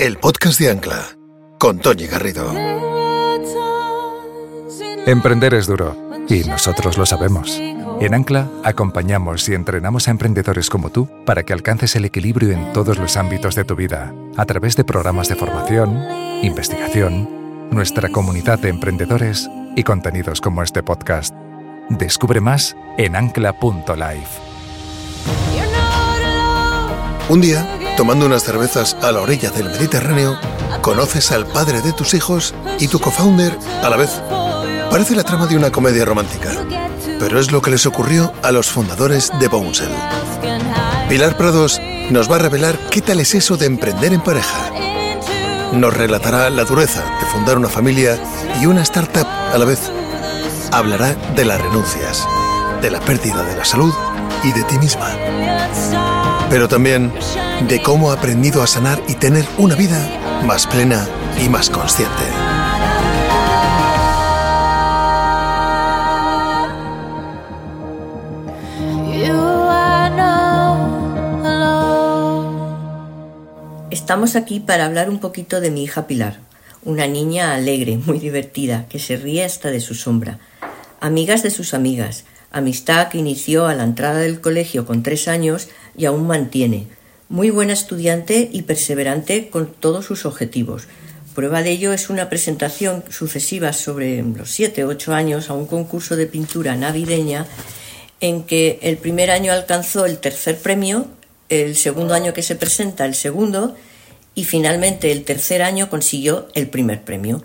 el podcast de Ancla, con Tony Garrido. Emprender es duro, y nosotros lo sabemos. En Ancla acompañamos y entrenamos a emprendedores como tú para que alcances el equilibrio en todos los ámbitos de tu vida, a través de programas de formación, investigación, nuestra comunidad de emprendedores y contenidos como este podcast. Descubre más en ancla.life. Un día, tomando unas cervezas a la orilla del Mediterráneo, conoces al padre de tus hijos y tu co-founder a la vez. Parece la trama de una comedia romántica, pero es lo que les ocurrió a los fundadores de Bouncel. Pilar Prados nos va a revelar qué tal es eso de emprender en pareja. Nos relatará la dureza de fundar una familia y una startup a la vez. Hablará de las renuncias, de la pérdida de la salud y de ti misma. Pero también de cómo ha aprendido a sanar y tener una vida más plena y más consciente. Estamos aquí para hablar un poquito de mi hija Pilar, una niña alegre, muy divertida, que se ríe hasta de su sombra. Amigas de sus amigas, amistad que inició a la entrada del colegio con tres años y aún mantiene. Muy buena estudiante y perseverante con todos sus objetivos. Prueba de ello es una presentación sucesiva sobre los siete o ocho años a un concurso de pintura navideña en que el primer año alcanzó el tercer premio, el segundo año que se presenta el segundo y finalmente el tercer año consiguió el primer premio.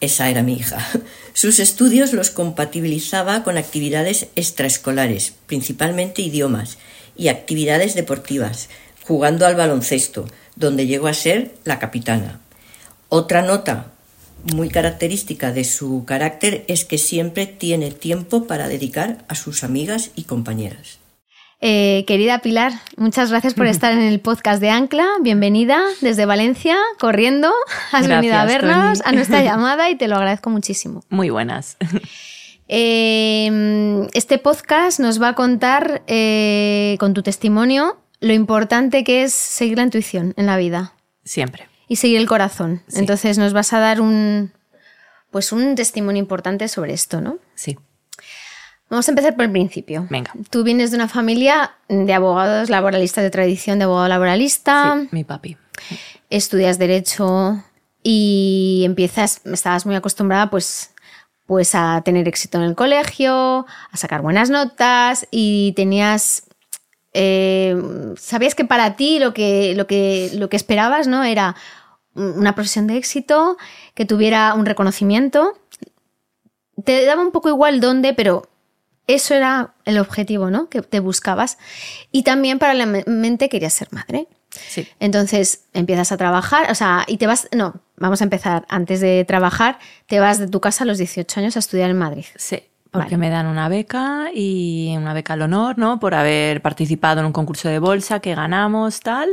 Esa era mi hija. Sus estudios los compatibilizaba con actividades extraescolares, principalmente idiomas, y actividades deportivas, jugando al baloncesto, donde llegó a ser la capitana. Otra nota muy característica de su carácter es que siempre tiene tiempo para dedicar a sus amigas y compañeras. Eh, querida Pilar, muchas gracias por estar en el podcast de Ancla. Bienvenida desde Valencia, corriendo. Has venido a vernos, a nuestra llamada y te lo agradezco muchísimo. Muy buenas. Eh, este podcast nos va a contar eh, con tu testimonio lo importante que es seguir la intuición en la vida. Siempre. Y seguir el corazón. Sí. Entonces nos vas a dar un, pues un testimonio importante sobre esto, ¿no? Sí. Vamos a empezar por el principio. Venga. Tú vienes de una familia de abogados laboralistas, de tradición de abogado laboralista, Sí, mi papi. estudias Derecho y empiezas, estabas muy acostumbrada pues, pues a tener éxito en el colegio, a sacar buenas notas y tenías... eh, sabías que para ti lo que, lo, que, lo que esperabas ¿no? era una profesión de éxito, que tuviera un reconocimiento. Te daba un poco igual dónde, pero eso era el objetivo, ¿no? Que te buscabas. Y también paralelamente querías ser madre. Sí. Entonces empiezas a trabajar, o sea, y te vas, no, vamos a empezar, antes de trabajar, te vas de tu casa a los 18 años a estudiar en Madrid. Sí. Porque Vale. me dan una beca y una beca al honor, ¿no? Por haber participado en un concurso de bolsa que ganamos, tal.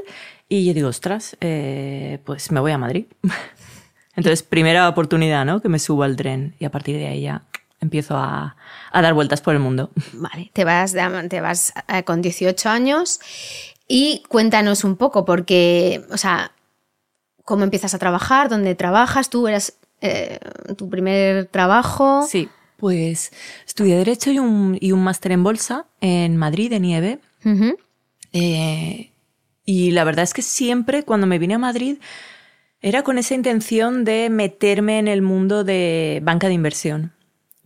Y yo digo, ostras, eh, pues me voy a Madrid. Entonces, primera oportunidad, ¿no? Que me subo al tren y a partir de ahí ya empiezo a, a dar vueltas por el mundo. Vale, te vas, de- te vas eh, con 18 años y cuéntanos un poco, porque, o sea, cómo empiezas a trabajar, dónde trabajas, tú eras eh, tu primer trabajo. Sí, pues estudié Derecho y un, y un máster en Bolsa en Madrid, en IEB. Ujú. Eh, y la verdad es que siempre cuando me vine a Madrid era con esa intención de meterme en el mundo de banca de inversión.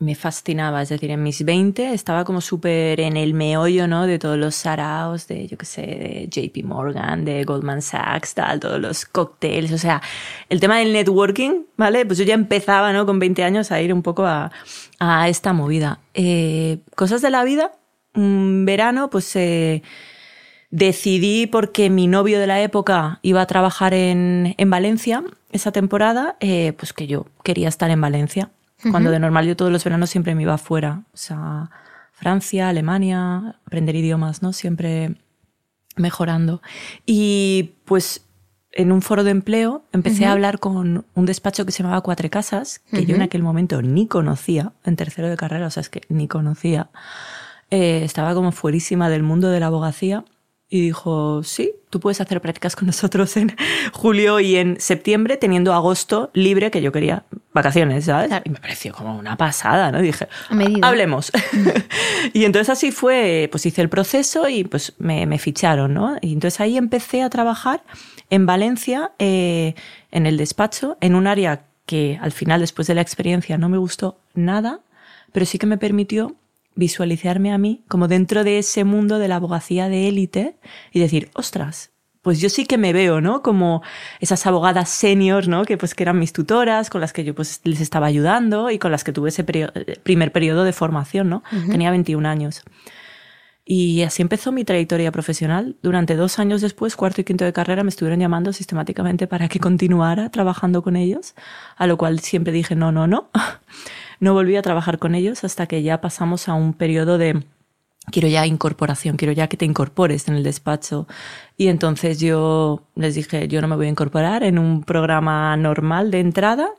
Me fascinaba, es decir, en mis 20 estaba como súper en el meollo, ¿no? De todos los saraos, de, yo qué sé, de JP Morgan, de Goldman Sachs, tal, todos los cócteles, o sea, el tema del networking, ¿vale? Pues yo ya empezaba, ¿no? Con 20 años a ir un poco a, a esta movida. Eh, cosas de la vida, un verano, pues... Eh, decidí porque mi novio de la época iba a trabajar en, en Valencia esa temporada, eh, pues que yo quería estar en Valencia. Cuando de normal yo todos los veranos siempre me iba afuera. O sea, Francia, Alemania, aprender idiomas, ¿no? Siempre mejorando. Y pues en un foro de empleo empecé a hablar con un despacho que se llamaba Cuatro Casas, que yo en aquel momento ni conocía, en tercero de carrera, o sea, es que ni conocía. Eh, estaba como fuerísima del mundo de la abogacía y dijo, sí, tú puedes hacer prácticas con nosotros en julio y en septiembre, teniendo agosto libre, que yo quería vacaciones, ¿sabes? Y me pareció como una pasada, ¿no? Y dije, hablemos. y entonces así fue, pues hice el proceso y pues me, me, ficharon, ¿no? Y entonces ahí empecé a trabajar en Valencia, eh, en el despacho, en un área que al final, después de la experiencia, no me gustó nada, pero sí que me permitió visualizarme a mí como dentro de ese mundo de la abogacía de élite y decir, ostras, pues yo sí que me veo, ¿no? Como esas abogadas seniors, ¿no? Que pues que eran mis tutoras, con las que yo pues les estaba ayudando y con las que tuve ese primer periodo de formación, ¿no? Tenía 21 años. Y así empezó mi trayectoria profesional. Durante dos años después, cuarto y quinto de carrera, me estuvieron llamando sistemáticamente para que continuara trabajando con ellos, a lo cual siempre dije no, no, no. No volví a trabajar con ellos hasta que ya pasamos a un periodo de quiero ya incorporación, quiero ya que te incorpores en el despacho. Y entonces yo les dije, yo no me voy a incorporar en un programa normal de entrada,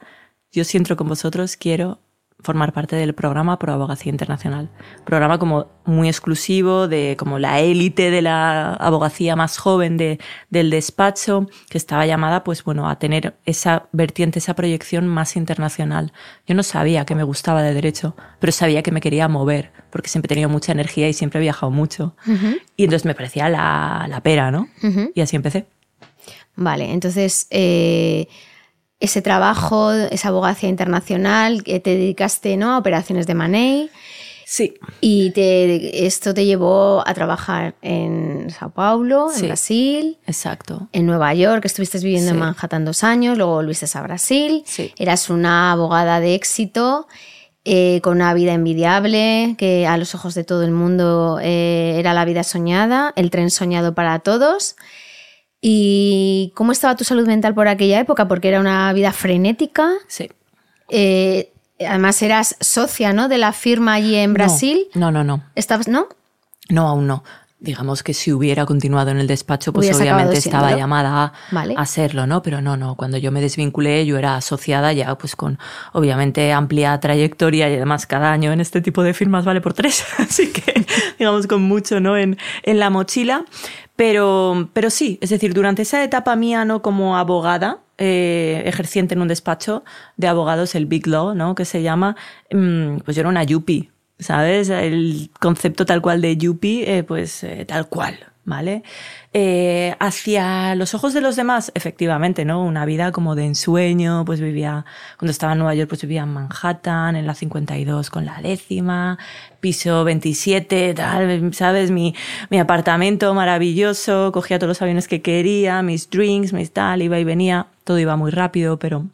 yo si entro con vosotros quiero formar parte del programa Pro Abogacía Internacional. Programa como muy exclusivo, de como la élite de la abogacía más joven de, del despacho, que estaba llamada, pues bueno, a tener esa vertiente, esa proyección más internacional. Yo no sabía que me gustaba de derecho, pero sabía que me quería mover, porque siempre he tenido mucha energía y siempre he viajado mucho. Y entonces me parecía la, la pera, ¿no? Y así empecé. Vale, entonces... Eh ese trabajo, esa abogacía internacional, que te dedicaste ¿no? a operaciones de money. Sí. Y te, esto te llevó a trabajar en Sao Paulo, en Brasil. Exacto. En Nueva York, estuviste viviendo en Manhattan dos años, luego volviste a Brasil. Sí. Eras una abogada de éxito. Eh, con una vida envidiable, que a los ojos de todo el mundo eh, era la vida soñada, el tren soñado para todos. ¿Y cómo estaba tu salud mental por aquella época? Porque era una vida frenética. Sí. Eh, además eras socia, ¿no? De la firma allí en Brasil. No, no, no. ¿Estabas, no? No, aún no. Digamos que si hubiera continuado en el despacho, pues obviamente estaba llamada a, a, hacerlo, ¿no? Pero no, no. Cuando yo me desvinculé, yo era asociada ya, pues con obviamente amplia trayectoria y además cada año en este tipo de firmas vale por tres. Así que, digamos, con mucho, ¿no? En, en la mochila. Pero, pero sí, es decir, durante esa etapa mía, ¿no? Como abogada, eh, ejerciente en un despacho de abogados, el Big Law, ¿no? Que se llama, mm, pues yo era una yuppie, ¿sabes? El concepto tal cual de yuppie, eh, pues eh, tal cual, ¿vale? Eh, hacia los ojos de los demás, efectivamente, ¿no? Una vida como de ensueño, pues vivía, cuando estaba en Nueva York, pues vivía en Manhattan, en la 52 con la décima, piso 27, tal, ¿sabes? Mi, mi apartamento maravilloso, cogía todos los aviones que quería, mis drinks, mis tal, iba y venía, todo iba muy rápido, pero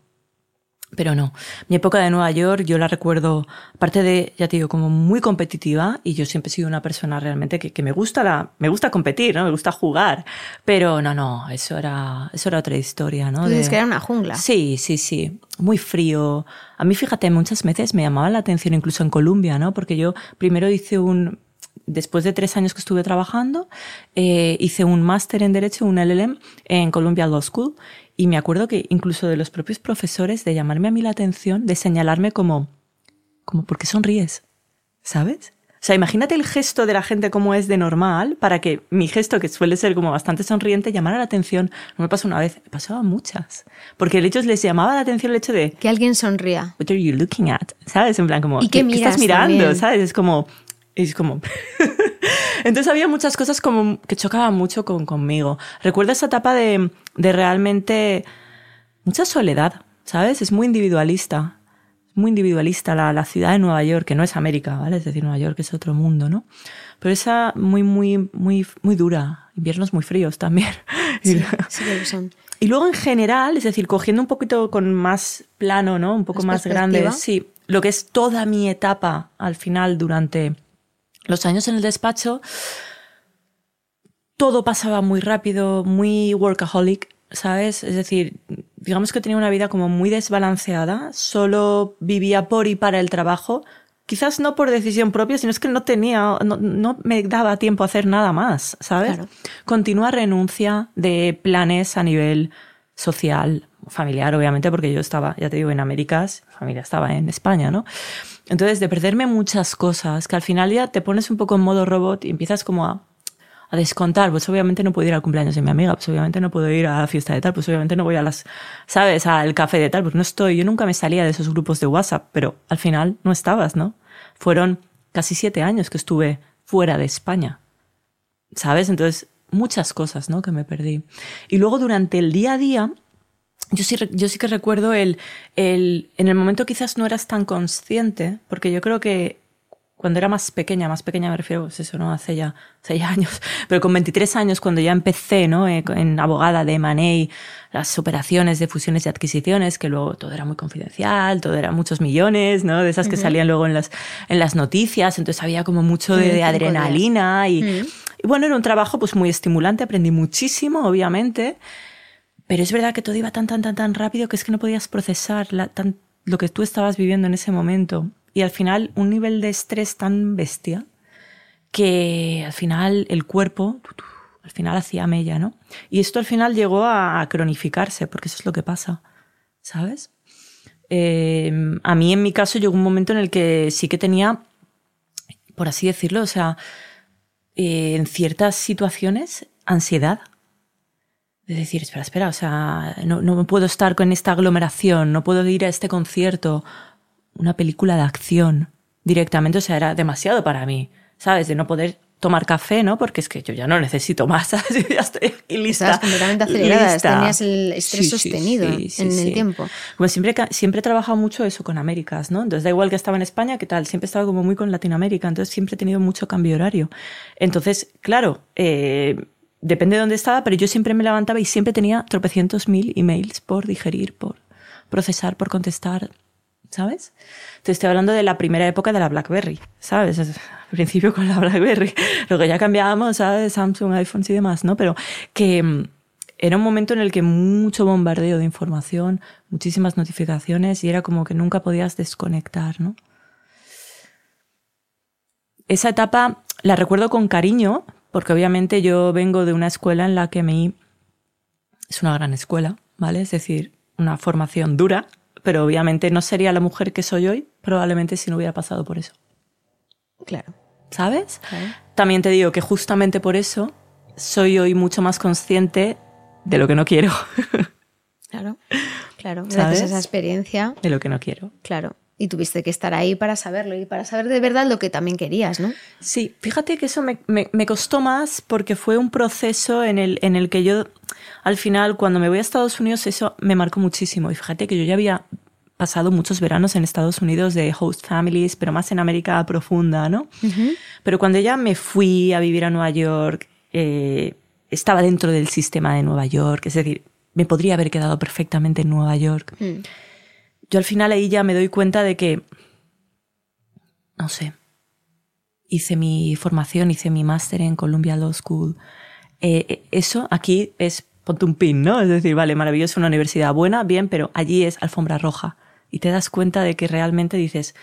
pero no, mi época de Nueva York yo la recuerdo, aparte de, ya te digo, como muy competitiva y yo siempre he sido una persona realmente que, que me gusta la, me gusta competir, ¿no? Me gusta jugar, pero no, no, eso era, eso era otra historia, ¿no? Dices que era una jungla. Sí, sí, sí, muy frío. A mí, fíjate, muchas veces me llamaba la atención incluso en Colombia, ¿no? Porque yo primero hice un, después de tres años que estuve trabajando, eh, hice un máster en Derecho, un LLM, en Columbia Law School y me acuerdo que incluso de los propios profesores de llamarme a mí la atención, de señalarme como, como, ¿por qué sonríes? ¿Sabes? O sea, imagínate el gesto de la gente como es de normal para que mi gesto, que suele ser como bastante sonriente, llamara la atención. No me pasó una vez, me pasaba muchas. Porque el hecho les llamaba la atención el hecho de... Que alguien sonría. What are you looking at? ¿Sabes? En plan como... ¿Y qué, ¿qué estás mirando? ¿Sabes? Es como... Es como... Entonces había muchas cosas como que chocaban mucho con, conmigo. Recuerdo esa etapa de, de realmente mucha soledad, ¿sabes? Es muy individualista. Muy individualista la, la, ciudad de Nueva York, que no es América, ¿vale? Es decir, Nueva York es otro mundo, ¿no? Pero esa muy, muy, muy, muy dura. Inviernos muy fríos también. Sí, sí que son. Y luego en general, es decir, cogiendo un poquito con más plano, ¿no? Un poco más grande, sí, lo que es toda mi etapa al final durante los años en el despacho, todo pasaba muy rápido, muy workaholic, ¿sabes? Es decir, digamos que tenía una vida como muy desbalanceada, solo vivía por y para el trabajo, quizás no por decisión propia, sino es que no tenía, no, me daba tiempo a hacer nada más, ¿sabes? Claro. Continua renuncia de planes a nivel social, familiar, obviamente, porque yo estaba, ya te digo, en Américas, familia estaba en España, ¿no? Entonces, de perderme muchas cosas, que al final ya te pones un poco en modo robot y empiezas como a, a descontar, pues obviamente no puedo ir al cumpleaños de mi amiga, pues obviamente no puedo ir a la fiesta de tal, pues obviamente no voy a las, ¿sabes? Al café de tal, pues no estoy, yo nunca me salía de esos grupos de WhatsApp, pero al final no estabas, ¿no? Fueron casi siete años que estuve fuera de España, ¿sabes? Entonces, muchas cosas, ¿no? Que me perdí. Y luego durante el día a día, yo sí, yo sí que recuerdo el, el, en el momento quizás no eras tan consciente, porque yo creo que cuando era más pequeña, más pequeña me refiero, pues eso, ¿no? Hace ya seis años, pero con 23 años, cuando ya empecé, ¿no? Eh, en abogada de Money, las operaciones de fusiones y adquisiciones, que luego todo era muy confidencial, todo era muchos millones, ¿no? De esas que salían luego en las, en las noticias, entonces había como mucho de, adrenalina y, y, bueno, era un trabajo pues muy estimulante, aprendí muchísimo, obviamente, pero es verdad que todo iba tan, tan, tan, tan rápido que es que no podías procesar lo que tú estabas viviendo en ese momento y al final un nivel de estrés tan bestia que al final el cuerpo al final hacía mella, ¿no? Y esto al final llegó a, cronificarse, porque eso es lo que pasa, ¿sabes? Eh, a mí en mi caso llegó un momento en el que sí que tenía, por así decirlo, o sea, eh, en ciertas situaciones, ansiedad. De decir, espera, espera, o sea, no, no puedo estar con esta aglomeración, no puedo ir a este concierto, una película de acción directamente, o sea, era demasiado para mí, ¿sabes? De no poder tomar café, ¿no? Porque es que yo ya no necesito más, ¿sabes? Yo ya estoy lista. Estabas completamente acelerada, tenías el estrés sostenido en el tiempo. Como siempre, siempre he trabajado mucho eso con Américas, ¿no? Entonces da igual que estaba en España, ¿qué tal? Siempre he estado como muy con Latinoamérica, entonces siempre he tenido mucho cambio horario. Entonces, claro, eh, depende de dónde estaba, pero yo siempre me levantaba y siempre tenía tropecientos mil emails por digerir, por procesar, por contestar, ¿sabes? Te estoy hablando de la primera época de la BlackBerry, ¿sabes? Al principio con la BlackBerry, luego ya cambiábamos, ¿sabes? Samsung, iPhones y demás, ¿no? Pero que mm, era un momento en el que mucho bombardeo de información, muchísimas notificaciones y era como que nunca podías desconectar, ¿no? Esa etapa la recuerdo con cariño, porque obviamente yo vengo de una escuela en la que me... Es una gran escuela, ¿vale? Es decir, una formación dura, pero obviamente no sería la mujer que soy hoy, probablemente si no hubiera pasado por eso. Claro. ¿Sabes? También te digo que justamente por eso soy hoy mucho más consciente de lo que no quiero. claro, claro. Gracias esa experiencia. De lo que no quiero. Claro. Y tuviste que estar ahí para saberlo y para saber de verdad lo que también querías, ¿no? Sí, fíjate que eso me, me, costó más porque fue un proceso en el, en el que yo, al final, cuando me voy a Estados Unidos, eso me marcó muchísimo. Y fíjate que yo ya había pasado muchos veranos en Estados Unidos de host families, pero más en América profunda, ¿no? Pero cuando ya me fui a vivir a Nueva York, eh, estaba dentro del sistema de Nueva York, es decir, me podría haber quedado perfectamente en Nueva York. Mm yo al final ahí ya me doy cuenta de que, no sé, hice mi formación, hice mi máster en Columbia Law School. Eh, eh, eso aquí es ponte un pin, ¿no? Es decir, vale, maravilloso, una universidad buena, bien, pero allí es alfombra roja. Y te das cuenta de que realmente dices,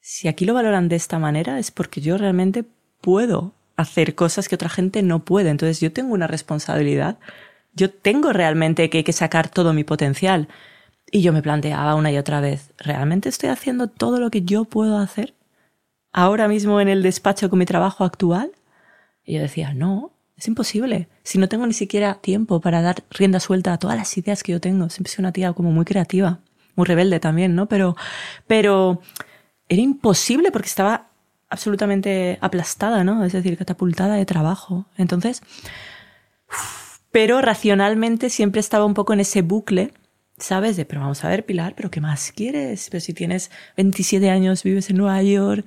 si aquí lo valoran de esta manera es porque yo realmente puedo hacer cosas que otra gente no puede. Entonces yo tengo una responsabilidad. Yo tengo realmente que, que sacar todo mi potencial. Y yo me planteaba una y otra vez, ¿realmente estoy haciendo todo lo que yo puedo hacer ahora mismo en el despacho con mi trabajo actual? Y yo decía, no, es imposible. Si no tengo ni siquiera tiempo para dar rienda suelta a todas las ideas que yo tengo. Siempre soy una tía como muy creativa, muy rebelde también, ¿no? Pero, pero era imposible porque estaba absolutamente aplastada, ¿no? Es decir, catapultada de trabajo. Entonces, pero racionalmente siempre estaba un poco en ese bucle ¿sabes? De, pero vamos a ver, Pilar, ¿pero qué más quieres? Pero si tienes 27 años, vives en Nueva York,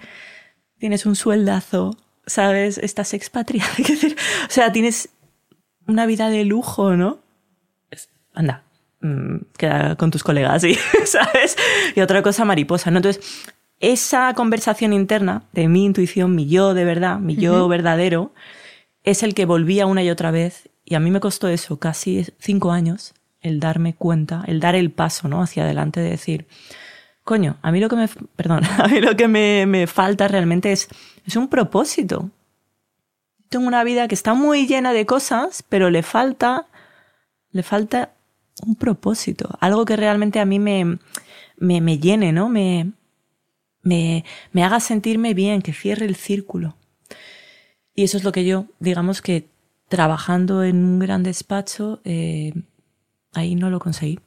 tienes un sueldazo, ¿sabes? Estás expatriada. o sea, tienes una vida de lujo, ¿no? Anda, mm, queda con tus colegas, ¿sí? ¿sabes? Y otra cosa mariposa, ¿no? Entonces, esa conversación interna de mi intuición, mi yo de verdad, mi yo verdadero, es el que volvía una y otra vez. Y a mí me costó eso, casi cinco años, el darme cuenta, el dar el paso ¿no? hacia adelante de decir, coño, a mí lo que me, perdón, a mí lo que me, me falta realmente es, es un propósito. Tengo una vida que está muy llena de cosas, pero le falta, le falta un propósito, algo que realmente a mí me, me, me llene, ¿no? Me, me, me haga sentirme bien, que cierre el círculo. Y eso es lo que yo, digamos que trabajando en un gran despacho, eh, ahí no lo conseguí.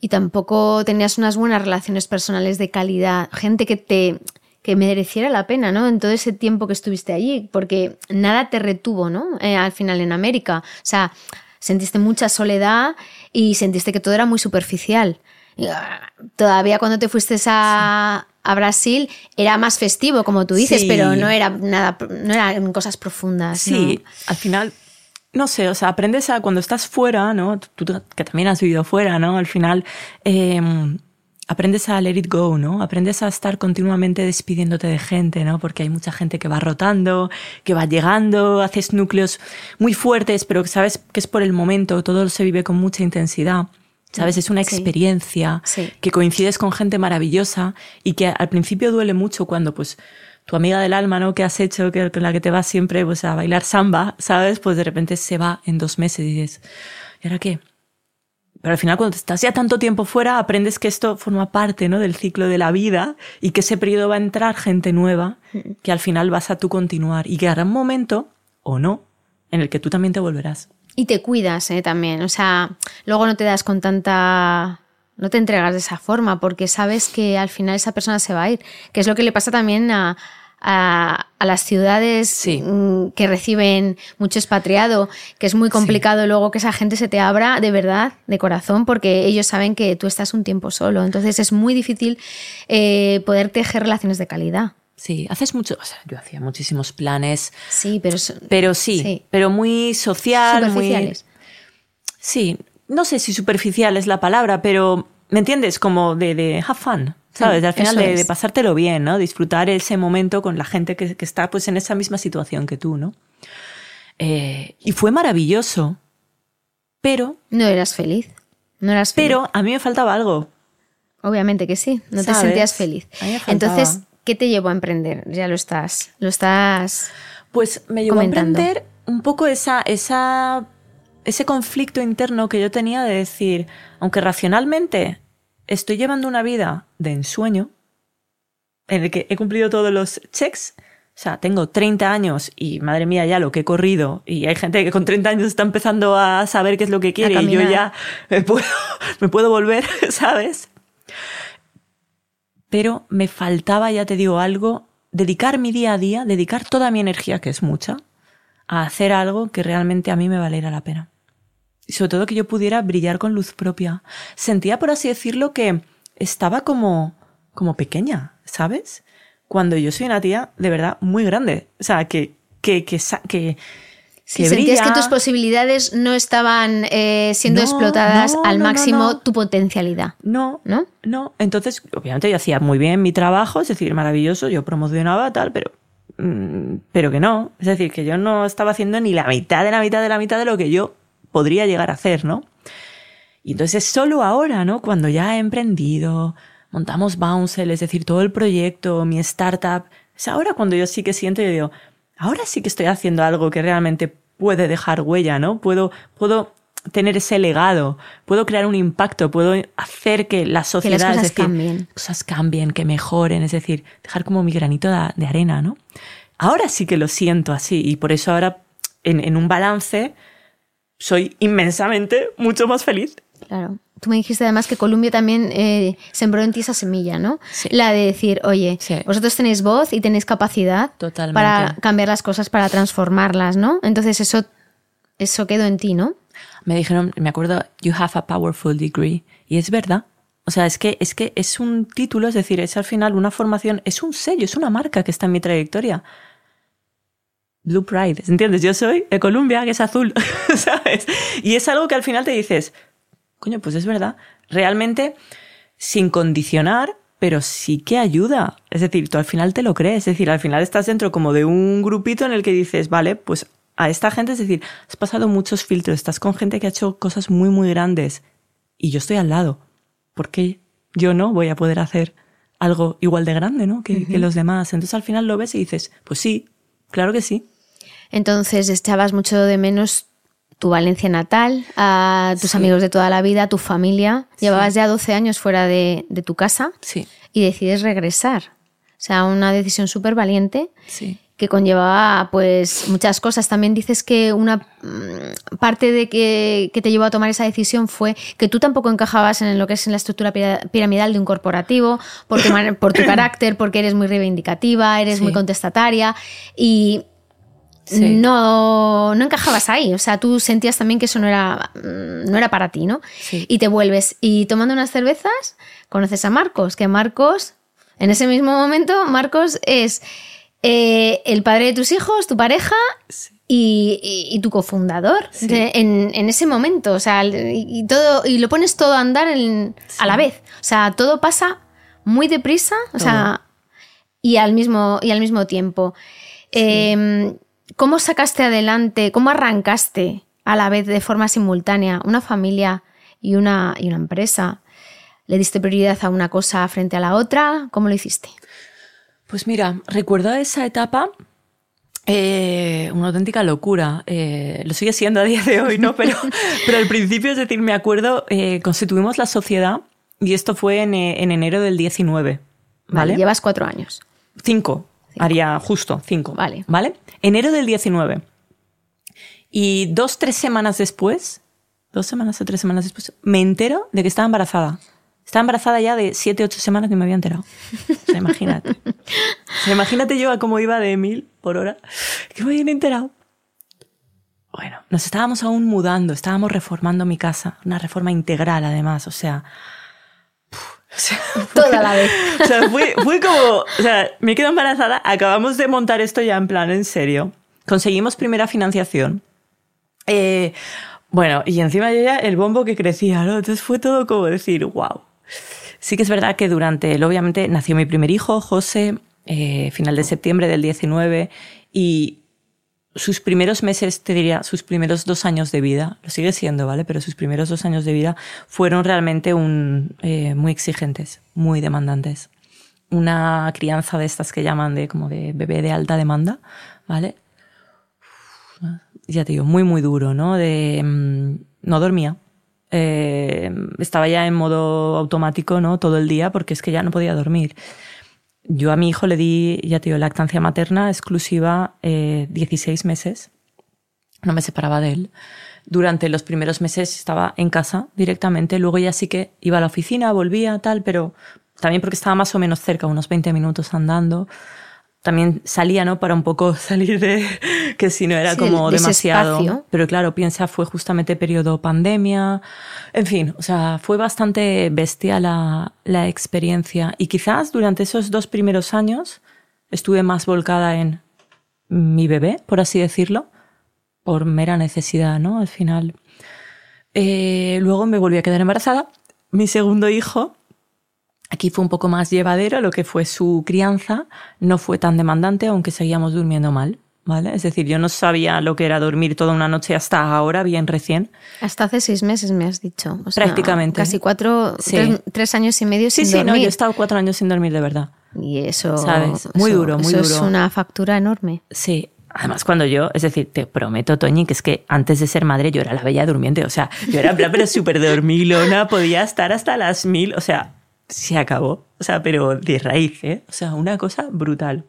Y tampoco tenías unas buenas relaciones personales de calidad, gente que te que mereciera la pena, ¿no? En todo ese tiempo que estuviste allí, porque nada te retuvo, ¿no? Eh, al final en América. O sea, sentiste mucha soledad y sentiste que todo era muy superficial. Ah, todavía cuando te fuiste a, a Brasil era más festivo, como tú dices, Sí. pero no era nada, no eran cosas profundas. Sí, ¿no? al final, no sé, o sea, aprendes a cuando estás fuera, ¿no? Tú tú que también has vivido fuera, ¿no? Al final, eh, aprendes a let it go, ¿no? Aprendes a estar continuamente despidiéndote de gente, ¿no? Porque hay mucha gente que va rotando, que va llegando, haces núcleos muy fuertes, pero que sabes que es por el momento, todo se vive con mucha intensidad. ¿Sabes? Es una Sí. experiencia Sí. que coincides con gente maravillosa y que al principio duele mucho cuando, pues, tu amiga del alma, ¿no? Que has hecho, que, con la que te vas siempre pues, a bailar samba, ¿sabes? Pues de repente se va en dos meses y dices, ¿y ahora qué? Pero al final, cuando estás ya tanto tiempo fuera, aprendes que esto forma parte ¿no? del ciclo de la vida y que ese periodo va a entrar gente nueva, que al final vas a tú continuar y que habrá un momento, o no, en el que tú también te volverás. Y te cuidas ¿eh? también. O sea, luego no te das con tanta. No te entregas de esa forma porque sabes que al final esa persona se va a ir. Que es lo que le pasa también a, a, a las ciudades Sí. mm, que reciben mucho expatriado, que es muy complicado luego que esa gente se te abra de verdad, de corazón, porque ellos saben que tú estás un tiempo solo. Entonces es muy difícil eh, poder tejer relaciones de calidad. Sí, haces mucho, o sea, yo hacía muchísimos planes, Sí, pero, pero sí, Sí. pero muy social, muy... superficiales. Sí, no sé si superficial es la palabra, pero ¿me entiendes? Como de, de have fun, ¿sabes? Sí, Al final de, pasártelo bien, ¿no? Disfrutar ese momento con la gente que, que está pues en esa misma situación que tú, ¿no? Eh, y fue maravilloso, pero, No eras feliz. No eras feliz. pero a mí me faltaba algo. Obviamente que sí, no te sentías feliz. Entonces, ¿qué te llevó a emprender? Ya lo estás, lo estás. Pues me llevó Comentando. a emprender un poco esa, esa, ese conflicto interno que yo tenía de decir, aunque racionalmente estoy llevando una vida de ensueño, en el que he cumplido todos los checks, o sea, tengo 30 años y madre mía ya lo que he corrido y hay gente que con 30 años está empezando a saber qué es lo que quiere y yo ya me puedo, me puedo volver, ¿sabes? Pero me faltaba, ya te digo, algo, dedicar mi día a día, dedicar toda mi energía, que es mucha, a hacer algo que realmente a mí me valiera la pena. Y sobre todo que yo pudiera brillar con luz propia. Sentía, por así decirlo, que estaba como, como pequeña, ¿sabes? Cuando yo soy una tía de verdad muy grande. O sea, que, que, que, que, Si que sentías que tus posibilidades no estaban eh, siendo No, explotadas no, al no, máximo tu potencialidad. No, ¿No? No, entonces, obviamente yo hacía muy bien mi trabajo, es decir, maravilloso, yo promocionaba tal, pero, mm, pero que no. Es decir, que yo no estaba haciendo ni la mitad de la mitad de la mitad de lo que yo podría llegar a hacer, ¿no? Y entonces es solo ahora, ¿no? Cuando ya he emprendido, montamos Bouncel, es decir, todo el proyecto, mi startup, es ahora cuando yo sí que siento y digo, ahora sí que estoy haciendo algo que realmente puede dejar huella, ¿no? Puedo, puedo tener ese legado, puedo crear un impacto, puedo hacer que la sociedad, cosas es decir, cambien. cosas cambien, que mejoren, es decir, dejar como mi granito de, de arena, ¿no? Ahora sí que lo siento así y por eso ahora en, en un balance soy inmensamente mucho más feliz. Claro. Tú me dijiste además que Columbia también eh, sembró en ti esa semilla, ¿no? Sí. La de decir, oye, Sí. vosotros tenéis voz y tenéis capacidad Totalmente. para cambiar las cosas, para transformarlas, ¿no? Entonces eso, eso quedó en ti, ¿no? Me dijeron, me acuerdo, you have a powerful degree. Y es verdad. O sea, es que, es que es un título, es decir, es al final una formación, es un sello, es una marca que está en mi trayectoria. Blue Pride, ¿entiendes? Yo soy de Colombia, que es azul, ¿sabes? Y es algo que al final te dices, coño, pues es verdad. Realmente, sin condicionar, pero sí que ayuda. Es decir, tú al final te lo crees. Es decir, al final estás dentro como de un grupito en el que dices, vale, pues a esta gente, es decir, has pasado muchos filtros, estás con gente que ha hecho cosas muy, muy grandes y yo estoy al lado. ¿Por qué yo no voy a poder hacer algo igual de grande, ¿no? Que, que los demás. Entonces al final lo ves y dices, pues sí, claro que sí. Entonces echabas mucho de menos tu Valencia natal, a tus Sí. amigos de toda la vida, a tu familia. Llevabas ya 12 años fuera de, de tu casa Sí, y decides regresar. O sea, una decisión súper valiente. sí. que conllevaba pues muchas cosas. También dices que una mm, parte de que, te llevó a tomar esa decisión fue que tú tampoco encajabas en lo que es en la estructura piramidal de un corporativo, por tu, por tu carácter, porque eres muy reivindicativa, eres muy contestataria y no, no encajabas ahí. O sea, tú sentías también que eso no era, mm, no era para ti, ¿no? Y te vuelves. Y tomando unas cervezas, conoces a Marcos, que Marcos, en ese mismo momento, Marcos es eh, el padre de tus hijos, tu pareja. Y, tu cofundador en, ese momento, o sea, y, todo, y lo pones todo a andar a la vez. O sea, todo pasa muy deprisa, o sea, y al mismo, y al mismo tiempo. Em, ¿Cómo sacaste adelante, cómo arrancaste a la vez de forma simultánea una familia y una, y una empresa? ¿Le diste prioridad a una cosa frente a la otra? ¿Cómo lo hiciste? Pues mira, recuerdo esa etapa eh, una auténtica locura. Eh, lo sigue siendo a día de hoy, ¿no? Pero, pero al principio, es decir, me acuerdo, eh, constituimos la sociedad y esto fue en, enero del 19. ¿vale? Llevas cuatro años. Cinco. Haría justo cinco. Vale. ¿Vale? Enero del 19. Y dos, tres semanas después, dos semanas o tres semanas después, me entero de que estaba embarazada. Estaba embarazada ya de siete, ocho semanas y me había enterado. O sea, imagínate. O sea, imagínate yo a cómo iba de mil por hora, que me habían enterado. Bueno, nos estábamos aún mudando, estábamos reformando mi casa, una reforma integral además, o sea, Toda la vez. O sea, fue, como, o sea, me quedo embarazada, acabamos de montar esto ya en plan en serio. Conseguimos primera financiación. Eh, bueno, y encima ya el bombo que crecía, ¿no? Entonces fue todo como decir, wow. Sí que es verdad que durante él, obviamente, nació mi primer hijo, José, eh, final de septiembre del 19, y sus primeros meses, te diría, sus primeros dos años de vida, lo sigue siendo, ¿vale? Pero sus primeros dos años de vida fueron realmente un, eh, muy exigentes, muy demandantes. Una crianza de estas que llaman de como de bebé de alta demanda, ¿vale? Ya te digo, muy, muy duro, ¿no? De, mm, no dormía. Eh, estaba ya en modo automático, ¿no? Todo el día porque es que ya no podía dormir. Yo a mi hijo le di, ya te digo, lactancia materna exclusiva 16 eh, meses. No me separaba de él. Durante los primeros meses estaba en casa directamente. Luego ya sí que iba a la oficina, volvía, tal, pero también porque estaba más o menos cerca, unos 20 minutos andando también salía, ¿no? Para un poco salir de que si no era como demasiado. Pero claro, piensa, fue justamente periodo pandemia. En fin, o sea, fue bastante bestia la, la experiencia. Y quizás durante esos dos primeros años estuve más volcada en mi bebé, por así decirlo, por mera necesidad, ¿no? Al final. Eh, luego me volví a quedar embarazada. Mi segundo hijo Aquí fue un poco más llevadero lo que fue su crianza, no fue tan demandante, aunque seguíamos durmiendo mal. ¿Vale? Es decir, yo no sabía lo que era dormir toda una noche hasta ahora, bien recién. Hasta hace seis meses me has dicho. Prácticamente. Casi cuatro, tres, años y medio sin dormir. Sí, sí, no, yo he estado cuatro años sin dormir de verdad. Y eso. ¿Sabes? Muy duro, muy eso duro. Es una factura enorme. Sí. Además, cuando yo, es decir, te prometo, Toñi, que es que antes de ser madre yo era la bella durmiente. O sea, yo era pero súper dormilona, podía estar hasta las mil. O sea, se acabó. O sea, pero de raíz, ¿eh? O sea, una cosa brutal.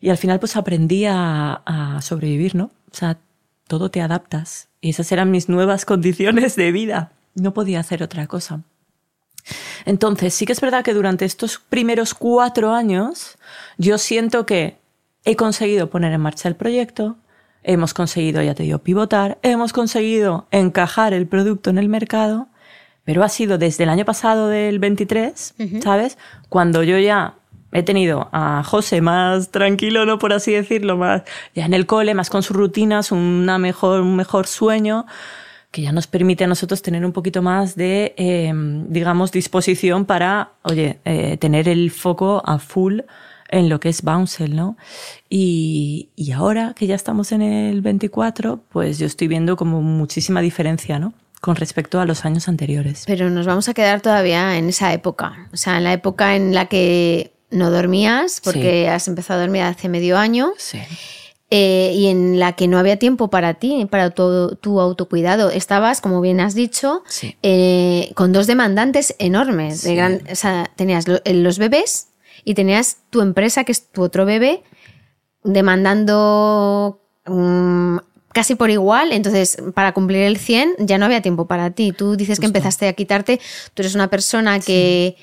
Y al final pues aprendí a, a sobrevivir, ¿no? O sea, todo te adaptas. Y esas eran mis nuevas condiciones de vida. No podía hacer otra cosa. Entonces, sí que es verdad que durante estos primeros cuatro años yo siento que he conseguido poner en marcha el proyecto, hemos conseguido, ya te digo, pivotar, hemos conseguido encajar el producto en el mercado pero ha sido desde el año pasado del 23, ¿sabes? Cuando yo ya he tenido a José más tranquilo, ¿no? Por así decirlo, más ya en el cole, más con sus rutinas, una mejor, un mejor sueño, que ya nos permite a nosotros tener un poquito más de, em, digamos, disposición para, oye, eh, tener el foco a full en lo que es Bouncel, ¿no? Y, y ahora que ya estamos en el 24, pues yo estoy viendo como muchísima diferencia, ¿no? Con respecto a los años anteriores. Pero nos vamos a quedar todavía en esa época, o sea, en la época en la que no dormías, porque has empezado a dormir hace medio año. Sí. Eh, y en la que no había tiempo para ti, para tu, tu autocuidado. Estabas, como bien has dicho, eh, con dos demandantes enormes. De gran, o sea, tenías los bebés y tenías tu empresa, que es tu otro bebé, demandando mm, casi por igual, entonces para cumplir el 100 ya no había tiempo para ti. Tú dices que empezaste a quitarte, tú eres una persona que,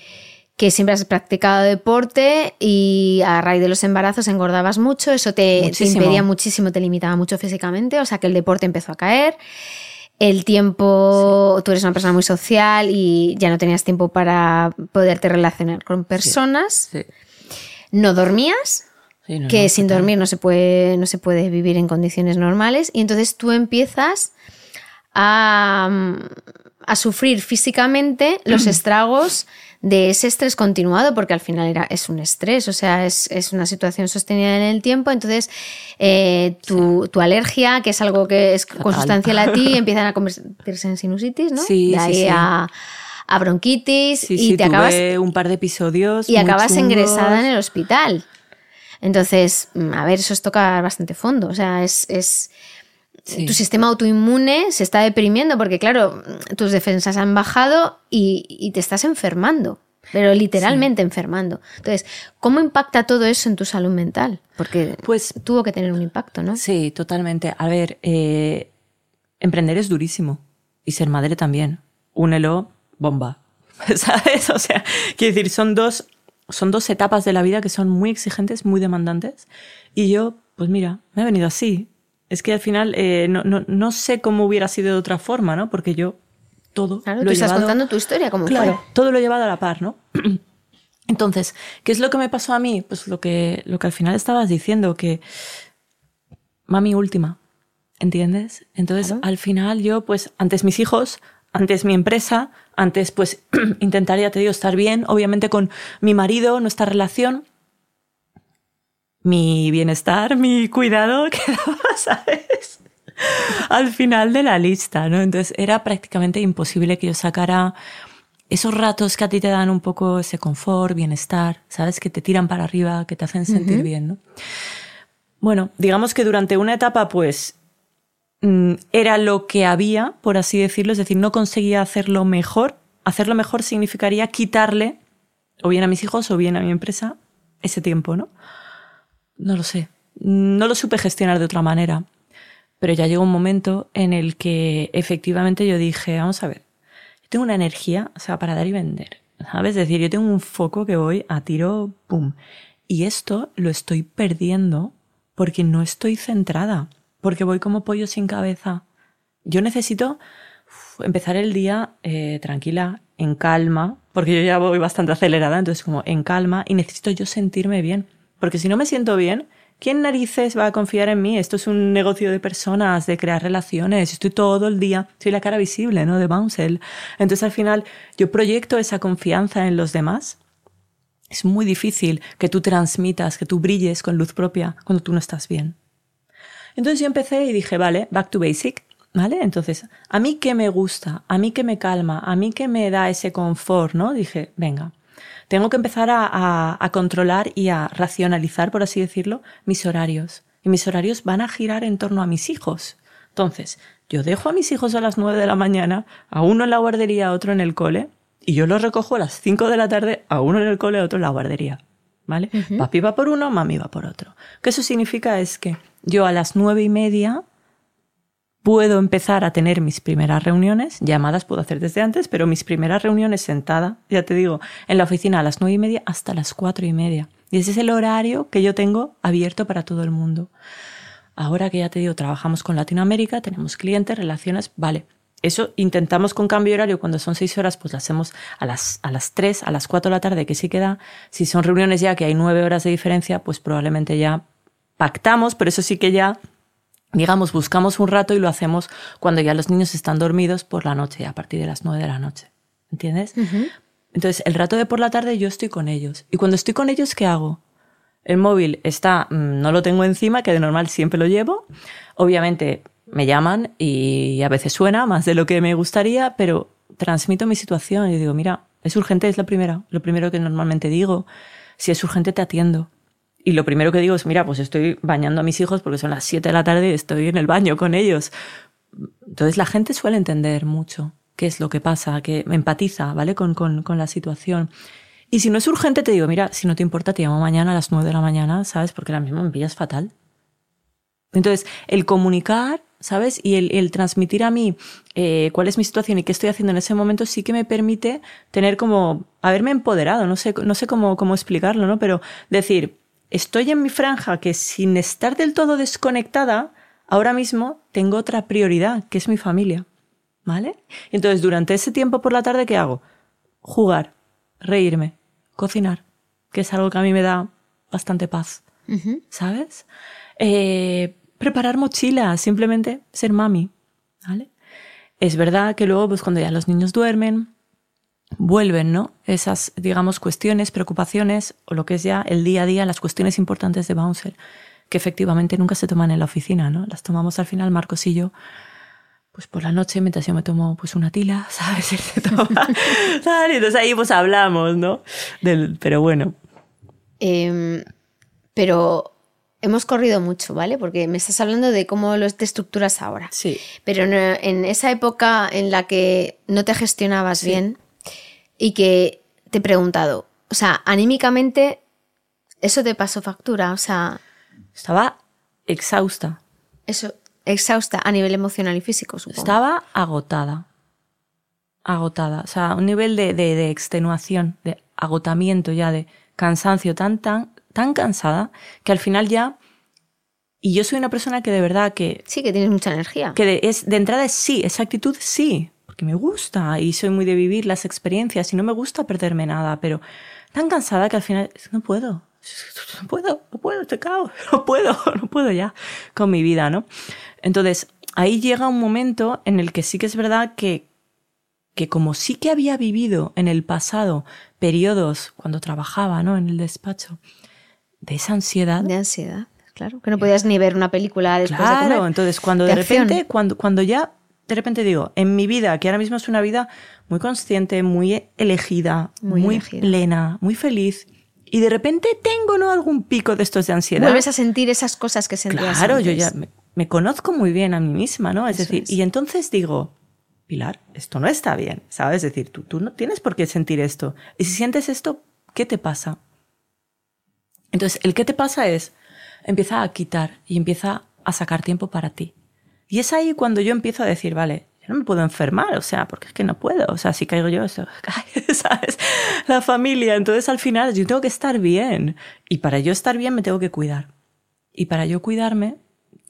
que siempre has practicado deporte y a raíz de los embarazos engordabas mucho, eso te, te impedía muchísimo, te limitaba mucho físicamente, o sea que el deporte empezó a caer. El tiempo, tú eres una persona muy social y ya no tenías tiempo para poderte relacionar con personas. No dormías, que sin dormir no se, puede, no se puede vivir en condiciones normales. Y entonces tú empiezas a, a sufrir físicamente los estragos de ese estrés continuado, porque al final era, es un estrés, o sea, es, es una situación sostenida en el tiempo. Entonces, eh, tu, tu, alergia, que es algo que es consustancial a ti, empiezan a convertirse en sinusitis, ¿no? Sí, de ahí sí, a a bronquitis y te acabas un par de episodios y acabas ingresada en el hospital. Entonces, mm, a ver, eso es tocar bastante fondo. O sea, es, es tu sistema autoinmune se está deprimiendo porque, claro, tus defensas han bajado y, y te estás enfermando. Pero literalmente enfermando. Entonces, ¿cómo impacta todo eso en tu salud mental? Porque pues, tuvo que tener un impacto, ¿no? Sí, totalmente. A ver, eh, emprender es durísimo. Y ser madre también. Únelo bomba. ¿Sabes? O sea, quiero decir, son dos, son dos etapas de la vida que son muy exigentes, muy demandantes. Y yo, pues mira, me he venido así. Es que al final eh, no, no, no, sé cómo hubiera sido de otra forma, ¿no? Porque yo todo claro, lo tú he estás llevado, contando tu historia como claro, todo lo he llevado a la par, ¿no? Entonces, ¿qué es lo que me pasó a mí? Pues lo que, lo que al final estabas diciendo, que mami última, ¿entiendes? Entonces, Claro. al final yo, pues, antes mis hijos, antes mi empresa, antes, pues, intentar, ya te digo, estar bien, obviamente con mi marido, nuestra relación, mi bienestar, mi cuidado, quedaba, ¿sabes? Al final de la lista, ¿no? Entonces era prácticamente imposible que yo sacara esos ratos que a ti te dan un poco ese confort, bienestar, ¿sabes? Que te tiran para arriba, que te hacen sentir bien, ¿no? Bueno, digamos que durante una etapa, pues, era lo que había, por así decirlo, es decir, no conseguía hacerlo mejor. Hacerlo mejor significaría quitarle, o bien a mis hijos o bien a mi empresa, ese tiempo, ¿no? No lo sé. No lo supe gestionar de otra manera. Pero ya llegó un momento en el que efectivamente yo dije, vamos a ver, yo tengo una energía, o sea, para dar y vender. ¿Sabes? Es decir, yo tengo un foco que voy a tiro, pum. Y esto lo estoy perdiendo porque no estoy centrada, porque voy como pollo sin cabeza. Yo necesito empezar el día eh, tranquila, en calma, porque yo ya voy bastante acelerada, entonces como en calma y necesito yo sentirme bien, porque si no me siento bien, ¿quién narices va a confiar en mí? Esto es un negocio de personas, de crear relaciones, estoy todo el día, soy la cara visible, ¿no? De Bouncel. Entonces al final yo proyecto esa confianza en los demás es muy difícil que tú transmitas, que tú brilles con luz propia cuando tú no estás bien. Entonces yo empecé y dije, vale, back to basic, ¿vale? Entonces, a mí que me gusta, a mí que me calma, a mí que me da ese confort, ¿no? Dije, venga, tengo que empezar a, a, a controlar y a racionalizar, por así decirlo, mis horarios. Y mis horarios van a girar en torno a mis hijos. Entonces, yo dejo a mis hijos a las 9 de la mañana, a uno en la guardería, a otro en el cole, y yo los recojo a las 5 de la tarde, a uno en el cole, a otro en la guardería. ¿Vale? Papi va por uno, mami va por otro. ¿Qué eso significa? Es que yo a las nueve y media puedo empezar a tener mis primeras reuniones, llamadas puedo hacer desde antes, pero mis primeras reuniones sentada, ya te digo, en la oficina a las nueve y media hasta las cuatro y media. Y ese es el horario que yo tengo abierto para todo el mundo. Ahora que ya te digo, trabajamos con Latinoamérica, tenemos clientes, relaciones, vale. Eso intentamos con cambio de horario cuando son seis horas, pues lo hacemos a las, a las tres, a las cuatro de la tarde, que sí queda. Si son reuniones ya que hay nueve horas de diferencia, pues probablemente ya pactamos, pero eso sí que ya, digamos, buscamos un rato y lo hacemos cuando ya los niños están dormidos por la noche, a partir de las nueve de la noche. ¿Entiendes? Entonces, el rato de por la tarde yo estoy con ellos. Y cuando estoy con ellos, ¿qué hago? El móvil está, mm, no lo tengo encima, que de normal siempre lo llevo. Obviamente me llaman y a veces suena más de lo que me gustaría, pero transmito mi situación y digo, mira, es urgente, es la primera, lo primero que normalmente digo. Si es urgente, te atiendo. Y lo primero que digo es, mira, pues estoy bañando a mis hijos porque son las 7 de la tarde y estoy en el baño con ellos. Entonces la gente suele entender mucho qué es lo que pasa, que empatiza, ¿vale? Con, con, con la situación. Y si no es urgente, te digo, mira, si no te importa, te llamo mañana a las 9 de la mañana, ¿sabes? Porque ahora mismo me pillas fatal. Entonces, el comunicar, ¿sabes? Y el, transmitir a mí eh, cuál es mi situación y qué estoy haciendo en ese momento sí que me permite tener como, haberme empoderado, no sé, no sé cómo, cómo explicarlo, ¿no? Pero decir, estoy en mi franja que sin estar del todo desconectada, ahora mismo tengo otra prioridad, que es mi familia. ¿Vale? Entonces, durante ese tiempo por la tarde, ¿qué hago? Jugar, reírme, cocinar, que es algo que a mí me da bastante paz. ¿Sabes? Eh, preparar mochilas, simplemente ser mami, ¿vale? Es verdad que luego, pues cuando ya los niños duermen, vuelven, ¿no? Esas, digamos, cuestiones, preocupaciones, o lo que es ya el día a día, las cuestiones importantes de Bouncer, que efectivamente nunca se toman en la oficina, ¿no? Las tomamos al final, Marcos y yo, pues por la noche, mientras yo me tomo pues una tila, ¿sabes? se toma, Y entonces ahí pues hablamos, ¿no? Del, pero bueno. Em, pero hemos corrido mucho, ¿vale? Porque me estás hablando de cómo lo te estructuras ahora. Sí. Pero en, esa época en la que no te gestionabas bien y que te he preguntado, o sea, anímicamente, eso te pasó factura, o sea... Estaba exhausta. Eso, exhausta a nivel emocional y físico, supongo. Estaba agotada. Agotada. O sea, un nivel de, de extenuación, de agotamiento ya, de cansancio tan, tan tan cansada que al final ya... Y yo soy una persona que de verdad que... Sí, que tienes mucha energía. Que de, es, de entrada es sí, esa actitud sí, porque me gusta y soy muy de vivir las experiencias y no me gusta perderme nada, pero tan cansada que al final no puedo, no puedo, no puedo, te cago, no puedo, no puedo ya con mi vida, ¿no? Entonces, ahí llega un momento en el que sí que es verdad que, que como sí que había vivido en el pasado periodos cuando trabajaba, ¿no? En el despacho, de esa ansiedad. De ansiedad, claro. Que no podías ni ver una película después claro, de comer. entonces cuando de, repente, cuando, cuando ya de repente digo, en mi vida, que ahora mismo es una vida muy consciente, muy elegida, muy, plena, muy feliz, y de repente tengo ¿no? algún pico de estos de ansiedad. Vuelves a sentir esas cosas que sentías Claro, yo ya me, conozco muy bien a mí misma, ¿no? Es decir, y entonces digo, Pilar, esto no está bien, ¿sabes? Es decir, tú, tú no tienes por qué sentir esto. Y si sientes esto, ¿qué te pasa? Entonces, el que te pasa es, empieza a quitar y empieza a sacar tiempo para ti. Y es ahí cuando yo empiezo a decir, vale, yo no me puedo enfermar, o sea, porque es que no puedo, o sea, si caigo yo, eso cae, ¿sabes? La familia, entonces al final yo tengo que estar bien. Y para yo estar bien me tengo que cuidar. Y para yo cuidarme,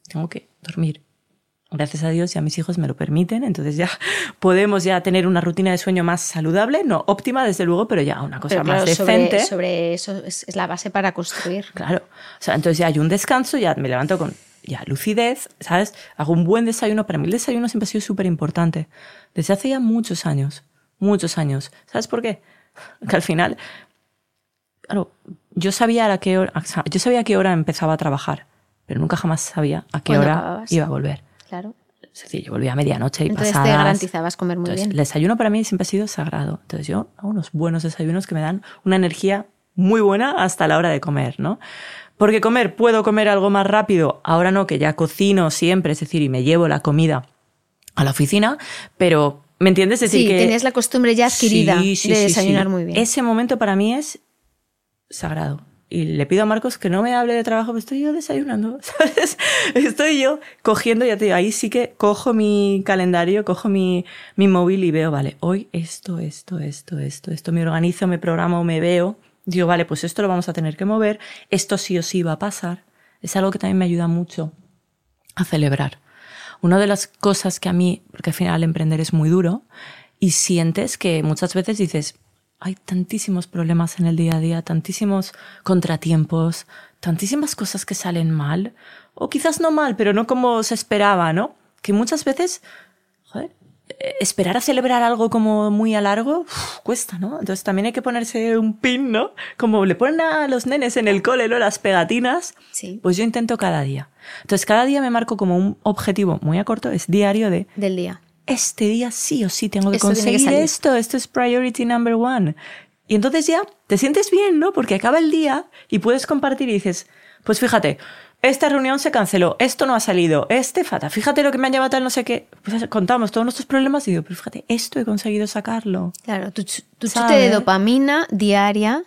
tengo que dormir gracias a Dios ya mis hijos me lo permiten, entonces ya podemos ya tener una rutina de sueño más saludable, no óptima desde luego, pero ya una cosa más decente. Sobre, eso es, la base para construir. Claro, o sea, entonces ya hay un descanso, ya me levanto con ya lucidez, ¿sabes? Hago un buen desayuno, para mí el desayuno siempre ha sido súper importante, desde hace ya muchos años, muchos años. ¿Sabes por qué? Que al final, claro, yo sabía a qué hora, yo sabía a qué hora empezaba a trabajar, pero nunca jamás sabía a qué hora iba a volver. Claro. Es decir, yo volvía a medianoche y Entonces pasadas. te garantizabas comer muy bien. El desayuno para mí siempre ha sido sagrado. Entonces yo hago unos buenos desayunos que me dan una energía muy buena hasta la hora de comer, ¿no? Porque comer, puedo comer algo más rápido, ahora no, que ya cocino siempre, es decir, y me llevo la comida a la oficina, pero ¿me entiendes? Es sí, decir, que tienes la costumbre ya adquirida de desayunar muy bien. Ese momento para mí es sagrado y le pido a Marcos que no me hable de trabajo, pero estoy yo desayunando, ¿sabes? Estoy yo cogiendo, ya te digo, ahí sí que cojo mi calendario, cojo mi, mi móvil y veo, vale, hoy esto, esto, esto, esto, esto, me organizo, me programo, me veo, digo, vale, pues esto lo vamos a tener que mover, esto sí o sí va a pasar. Es algo que también me ayuda mucho a celebrar. Una de las cosas que a mí, porque al final emprender es muy duro, y sientes que muchas veces dices, hay tantísimos problemas en el día a día, tantísimos contratiempos, tantísimas cosas que salen mal, o quizás no mal, pero no como se esperaba, ¿no? Que muchas veces, esperar a celebrar algo como muy a largo cuesta, ¿no? Entonces también hay que ponerse un pin, ¿no? Como le ponen a los nenes en el cole, ¿no? Las pegatinas. Sí. Pues yo intento cada día. Entonces cada día me marco como un objetivo muy a corto, es diario de... Del día este día sí o sí tengo que conseguir esto, esto es priority number one. Y entonces ya te sientes bien, ¿no? Porque acaba el día y puedes compartir y dices, pues fíjate, esta reunión se canceló, esto no ha salido, este fata, fíjate lo que me han llevado tal no sé qué. Pues contamos todos nuestros problemas y digo, pero fíjate, esto he conseguido sacarlo. Claro, tu, tu chute de dopamina diaria,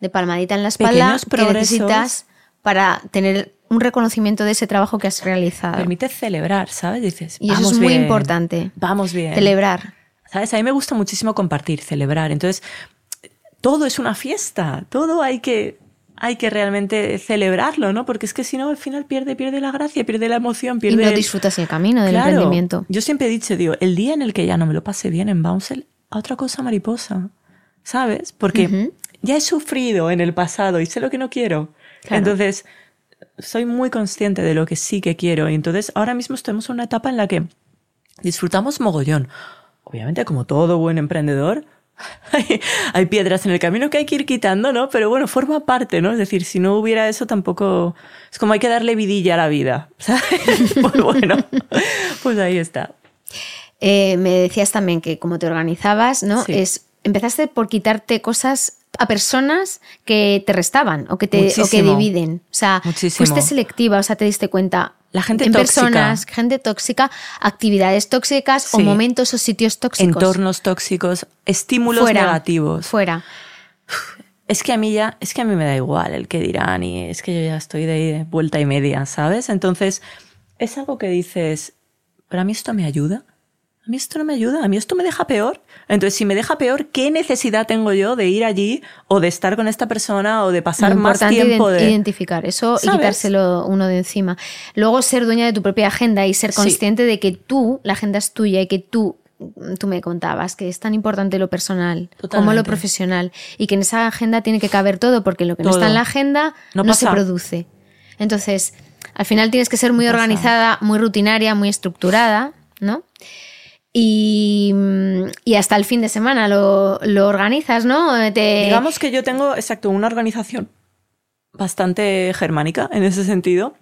de palmadita en la espalda, que necesitas para tener un reconocimiento de ese trabajo que has realizado. Permite celebrar, ¿sabes? Dices, y eso es muy importante. Vamos bien. Celebrar. ¿Sabes? A mí me gusta muchísimo compartir, celebrar. Entonces, todo es una fiesta, todo hay que hay que realmente celebrarlo, ¿no? Porque es que si no, al final pierde, pierde la gracia, pierde la emoción, pierde... Y no disfrutas el camino del emprendimiento. Yo siempre he dicho, digo, el día en el que ya no me lo pase bien en Bouncel, a otra cosa mariposa, ¿sabes? Porque ya he sufrido en el pasado y sé lo que no quiero. Entonces, soy muy consciente de lo que sí que quiero. Y entonces, ahora mismo estamos en una etapa en la que disfrutamos mogollón. Obviamente, como todo buen emprendedor, hay, piedras en el camino que hay que ir quitando, ¿no? Pero bueno, forma parte, ¿no? Es decir, si no hubiera eso tampoco... Es como hay que darle vidilla a la vida, ¿sabes? pues bueno, pues ahí está. Eh, me decías también que como te organizabas, ¿no? Es, empezaste por quitarte cosas a personas que te restaban o que te o que dividen. O sea, fuiste selectiva, o sea, te diste cuenta, la gente en tóxica. personas, gente tóxica, actividades tóxicas o momentos o sitios tóxicos. Entornos tóxicos, estímulos negativos. Fuera. Es que a mí ya, es que a mí me da igual el que dirán y es que yo ya estoy de vuelta y media, ¿sabes? Entonces, es algo que dices, ¿pero a mí esto me ayuda? A mí esto no me ayuda, a mí esto me deja peor. Entonces, si me deja peor, ¿qué necesidad tengo yo de ir allí o de estar con esta persona o de pasar más tiempo de identificar eso y quitárselo uno de encima. Luego ser dueña de tu propia agenda y ser consciente de que tú, la agenda es tuya y que tú tú me contabas que es tan importante lo personal como lo profesional y que en esa agenda tiene que caber todo porque lo que no está en la agenda no, se produce. Entonces, al final tienes que ser muy organizada, muy rutinaria, muy estructurada, ¿no? Y, hasta el fin de semana lo, organizas, ¿no? Digamos que yo tengo, exacto, una organización bastante germánica en ese sentido.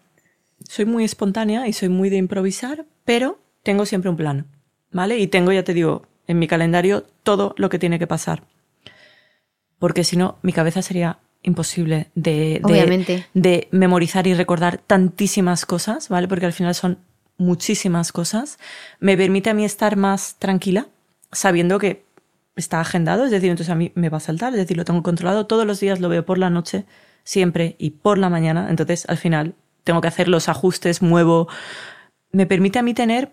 Soy muy espontánea y soy muy de improvisar, pero tengo siempre un plan, ¿vale? Y tengo, ya te digo, en mi calendario todo lo que tiene que pasar. Porque si no, mi cabeza sería imposible de, de, de memorizar y recordar tantísimas cosas, ¿vale? Porque al final son muchísimas cosas, me permite a mí estar más tranquila, sabiendo que está agendado, es decir, entonces a mí me va a saltar, es decir, lo tengo controlado, todos los días lo veo por la noche, siempre, y por la mañana, entonces al final tengo que hacer los ajustes, muevo, me permite a mí tener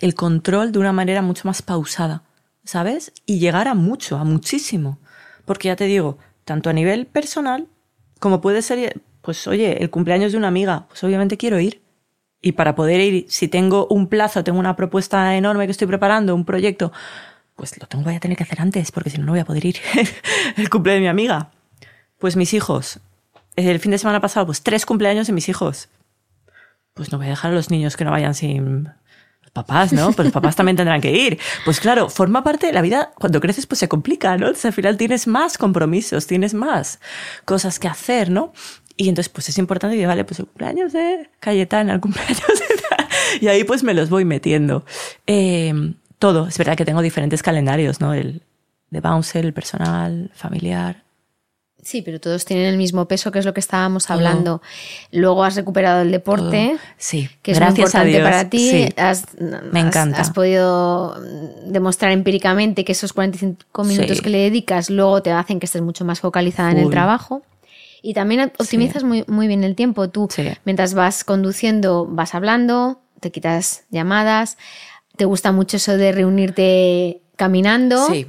el control de una manera mucho más pausada, ¿sabes? Y llegar a mucho, a muchísimo, porque ya te digo, tanto a nivel personal como puede ser, pues oye, el cumpleaños de una amiga, pues obviamente quiero ir, y para poder ir, si tengo un plazo, tengo una propuesta enorme que estoy preparando, un proyecto, pues lo tengo voy a tener que hacer antes, porque si no, no voy a poder ir. el cumpleaños de mi amiga. Pues mis hijos. El fin de semana pasado, pues tres cumpleaños de mis hijos. Pues no voy a dejar a los niños que no vayan sin papás, ¿no? Pues los papás también tendrán que ir. Pues claro, forma parte de la vida. Cuando creces, pues se complica, ¿no? Entonces al final tienes más compromisos, tienes más cosas que hacer, ¿no? Y entonces, pues es importante que, vale, pues el cumpleaños de Cayetana, el cumpleaños de... Y ahí pues me los voy metiendo. Em, todo, es verdad que tengo diferentes calendarios, ¿no? El de bouncer, el personal, familiar. Sí, pero todos tienen el mismo peso, que es lo que estábamos hablando. Luego has recuperado el deporte, sí, que es muy importante para ti. Sí. Has, Me encanta. Has podido demostrar empíricamente que esos 45 minutos que le dedicas luego te hacen que estés mucho más focalizada en el trabajo. Y también optimizas muy, muy bien el tiempo. Tú, mientras vas conduciendo, vas hablando, te quitas llamadas. Te gusta mucho eso de reunirte caminando. Sí.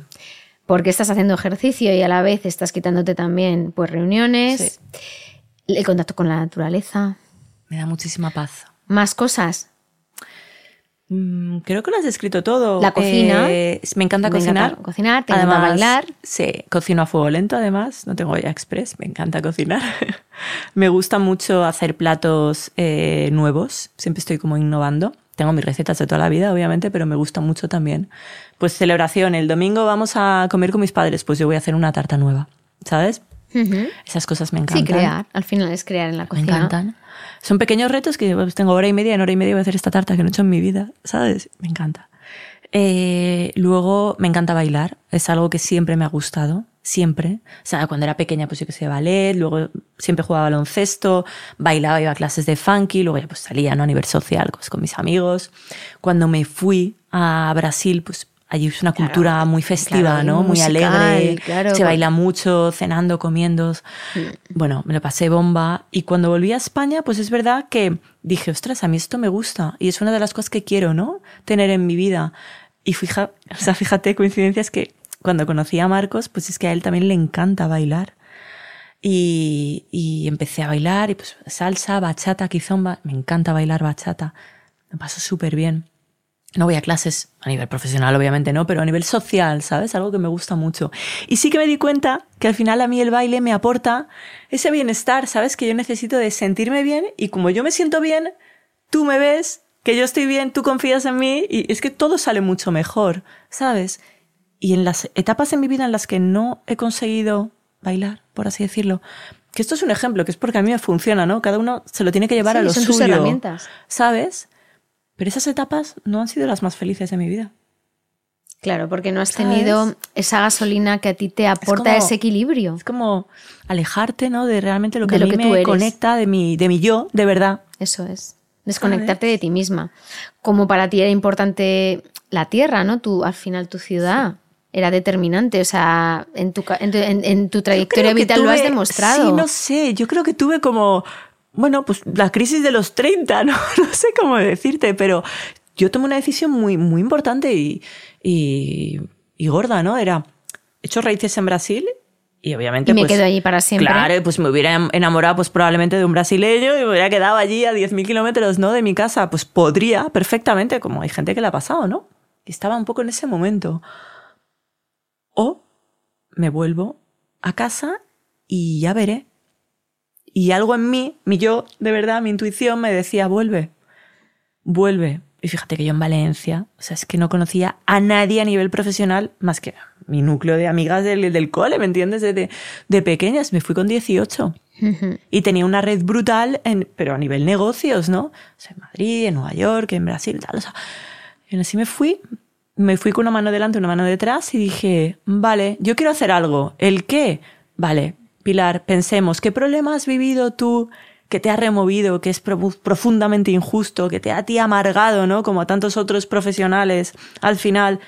Porque estás haciendo ejercicio y a la vez estás quitándote también pues reuniones. El contacto con la naturaleza. Me da muchísima paz. Más cosas. Mm, creo que lo has descrito todo. La cocina. Eh, me encanta cocinar. cocinar, te además, bailar. Sí, cocino a fuego lento además. No tengo ya express, me encanta cocinar. me gusta mucho hacer platos eh, nuevos. Siempre estoy como innovando. Tengo mis recetas de toda la vida, obviamente, pero me gusta mucho también. Pues celebración, el domingo vamos a comer con mis padres, pues yo voy a hacer una tarta nueva, ¿sabes? Esas cosas me encantan. Sí, crear. Al final es crear en la cocina. Me encantan. Son pequeños retos que pues, tengo hora y media, en hora y media voy a hacer esta tarta que no he hecho en mi vida, ¿sabes? Me encanta. Eh, luego me encanta bailar, es algo que siempre me ha gustado. siempre. O sea, cuando era pequeña, pues yo que sé, ballet, luego siempre jugaba baloncesto, bailaba, iba a clases de funky, luego ya pues salía ¿no? a nivel social pues, con mis amigos. Cuando me fui a Brasil, pues allí es una cultura muy festiva, ¿no? Muy alegre. se baila mucho, cenando, comiendo. Mm. Bueno, me lo pasé bomba. Y cuando volví a España, pues es verdad que dije, ostras, a mí esto me gusta. Y es una de las cosas que quiero, ¿no? Tener en mi vida. Y fija, o sea, fíjate, coincidencias que cuando conocí a Marcos, pues es que a él también le encanta bailar. Y, y empecé a bailar, y pues salsa, bachata, kizomba. Me encanta bailar bachata. Me paso súper bien. No voy a clases a nivel profesional, obviamente no, pero a nivel social, ¿sabes? Algo que me gusta mucho. Y sí que me di cuenta que al final a mí el baile me aporta ese bienestar, ¿sabes? Que yo necesito de sentirme bien y como yo me siento bien, tú me ves, que yo estoy bien, tú confías en mí y es que todo sale mucho mejor, ¿sabes? Y en las etapas en mi vida en las que no he conseguido bailar, por así decirlo, que esto es un ejemplo, que es porque a mí me funciona, ¿no? Cada uno se lo tiene que llevar a lo son suyo. herramientas. ¿Sabes? Pero esas etapas no han sido las más felices de mi vida. Claro, porque no has tenido esa gasolina que a ti te aporta ese equilibrio. Es como alejarte, ¿no? De realmente lo que, a mí me conecta de mi, de mi yo, de verdad. Eso es. Desconectarte de ti misma. Como para ti era importante la tierra, ¿no? Tu, al final tu ciudad era determinante. O sea, en tu, en, tu trayectoria vital lo has demostrado. Sí, no sé. Yo creo que tuve como, bueno, pues la crisis de los 30, ¿no? No sé cómo decirte, pero yo tomé una decisión muy, muy importante y, y, y gorda, ¿no? Era, he hecho raíces en Brasil y obviamente. Y me pues, quedo allí para siempre. Claro, pues me hubiera enamorado pues probablemente de un brasileño y me hubiera quedado allí a 10.000 kilómetros ¿no? de mi casa. Pues podría perfectamente, como hay gente que le ha pasado, ¿no? estaba un poco en ese momento. O me vuelvo a casa y ya veré. Y algo en mí, mi yo, de verdad, mi intuición me decía, vuelve, vuelve. Y fíjate que yo en Valencia, o sea, es que no conocía a nadie a nivel profesional más que mi núcleo de amigas del, del cole, ¿me entiendes? De, de, pequeñas, me fui con 18. Y tenía una red brutal, en, pero a nivel negocios, ¿no? O sea, en Madrid, en Nueva York, en Brasil, tal. O sea, y así me fui, me fui con una mano delante, una mano detrás y dije, vale, yo quiero hacer algo. ¿El qué? Vale, Pilar, pensemos, ¿qué problema has vivido tú que te ha removido, que es profundamente injusto, que te ha ti amargado, ¿no? Como a tantos otros profesionales al final.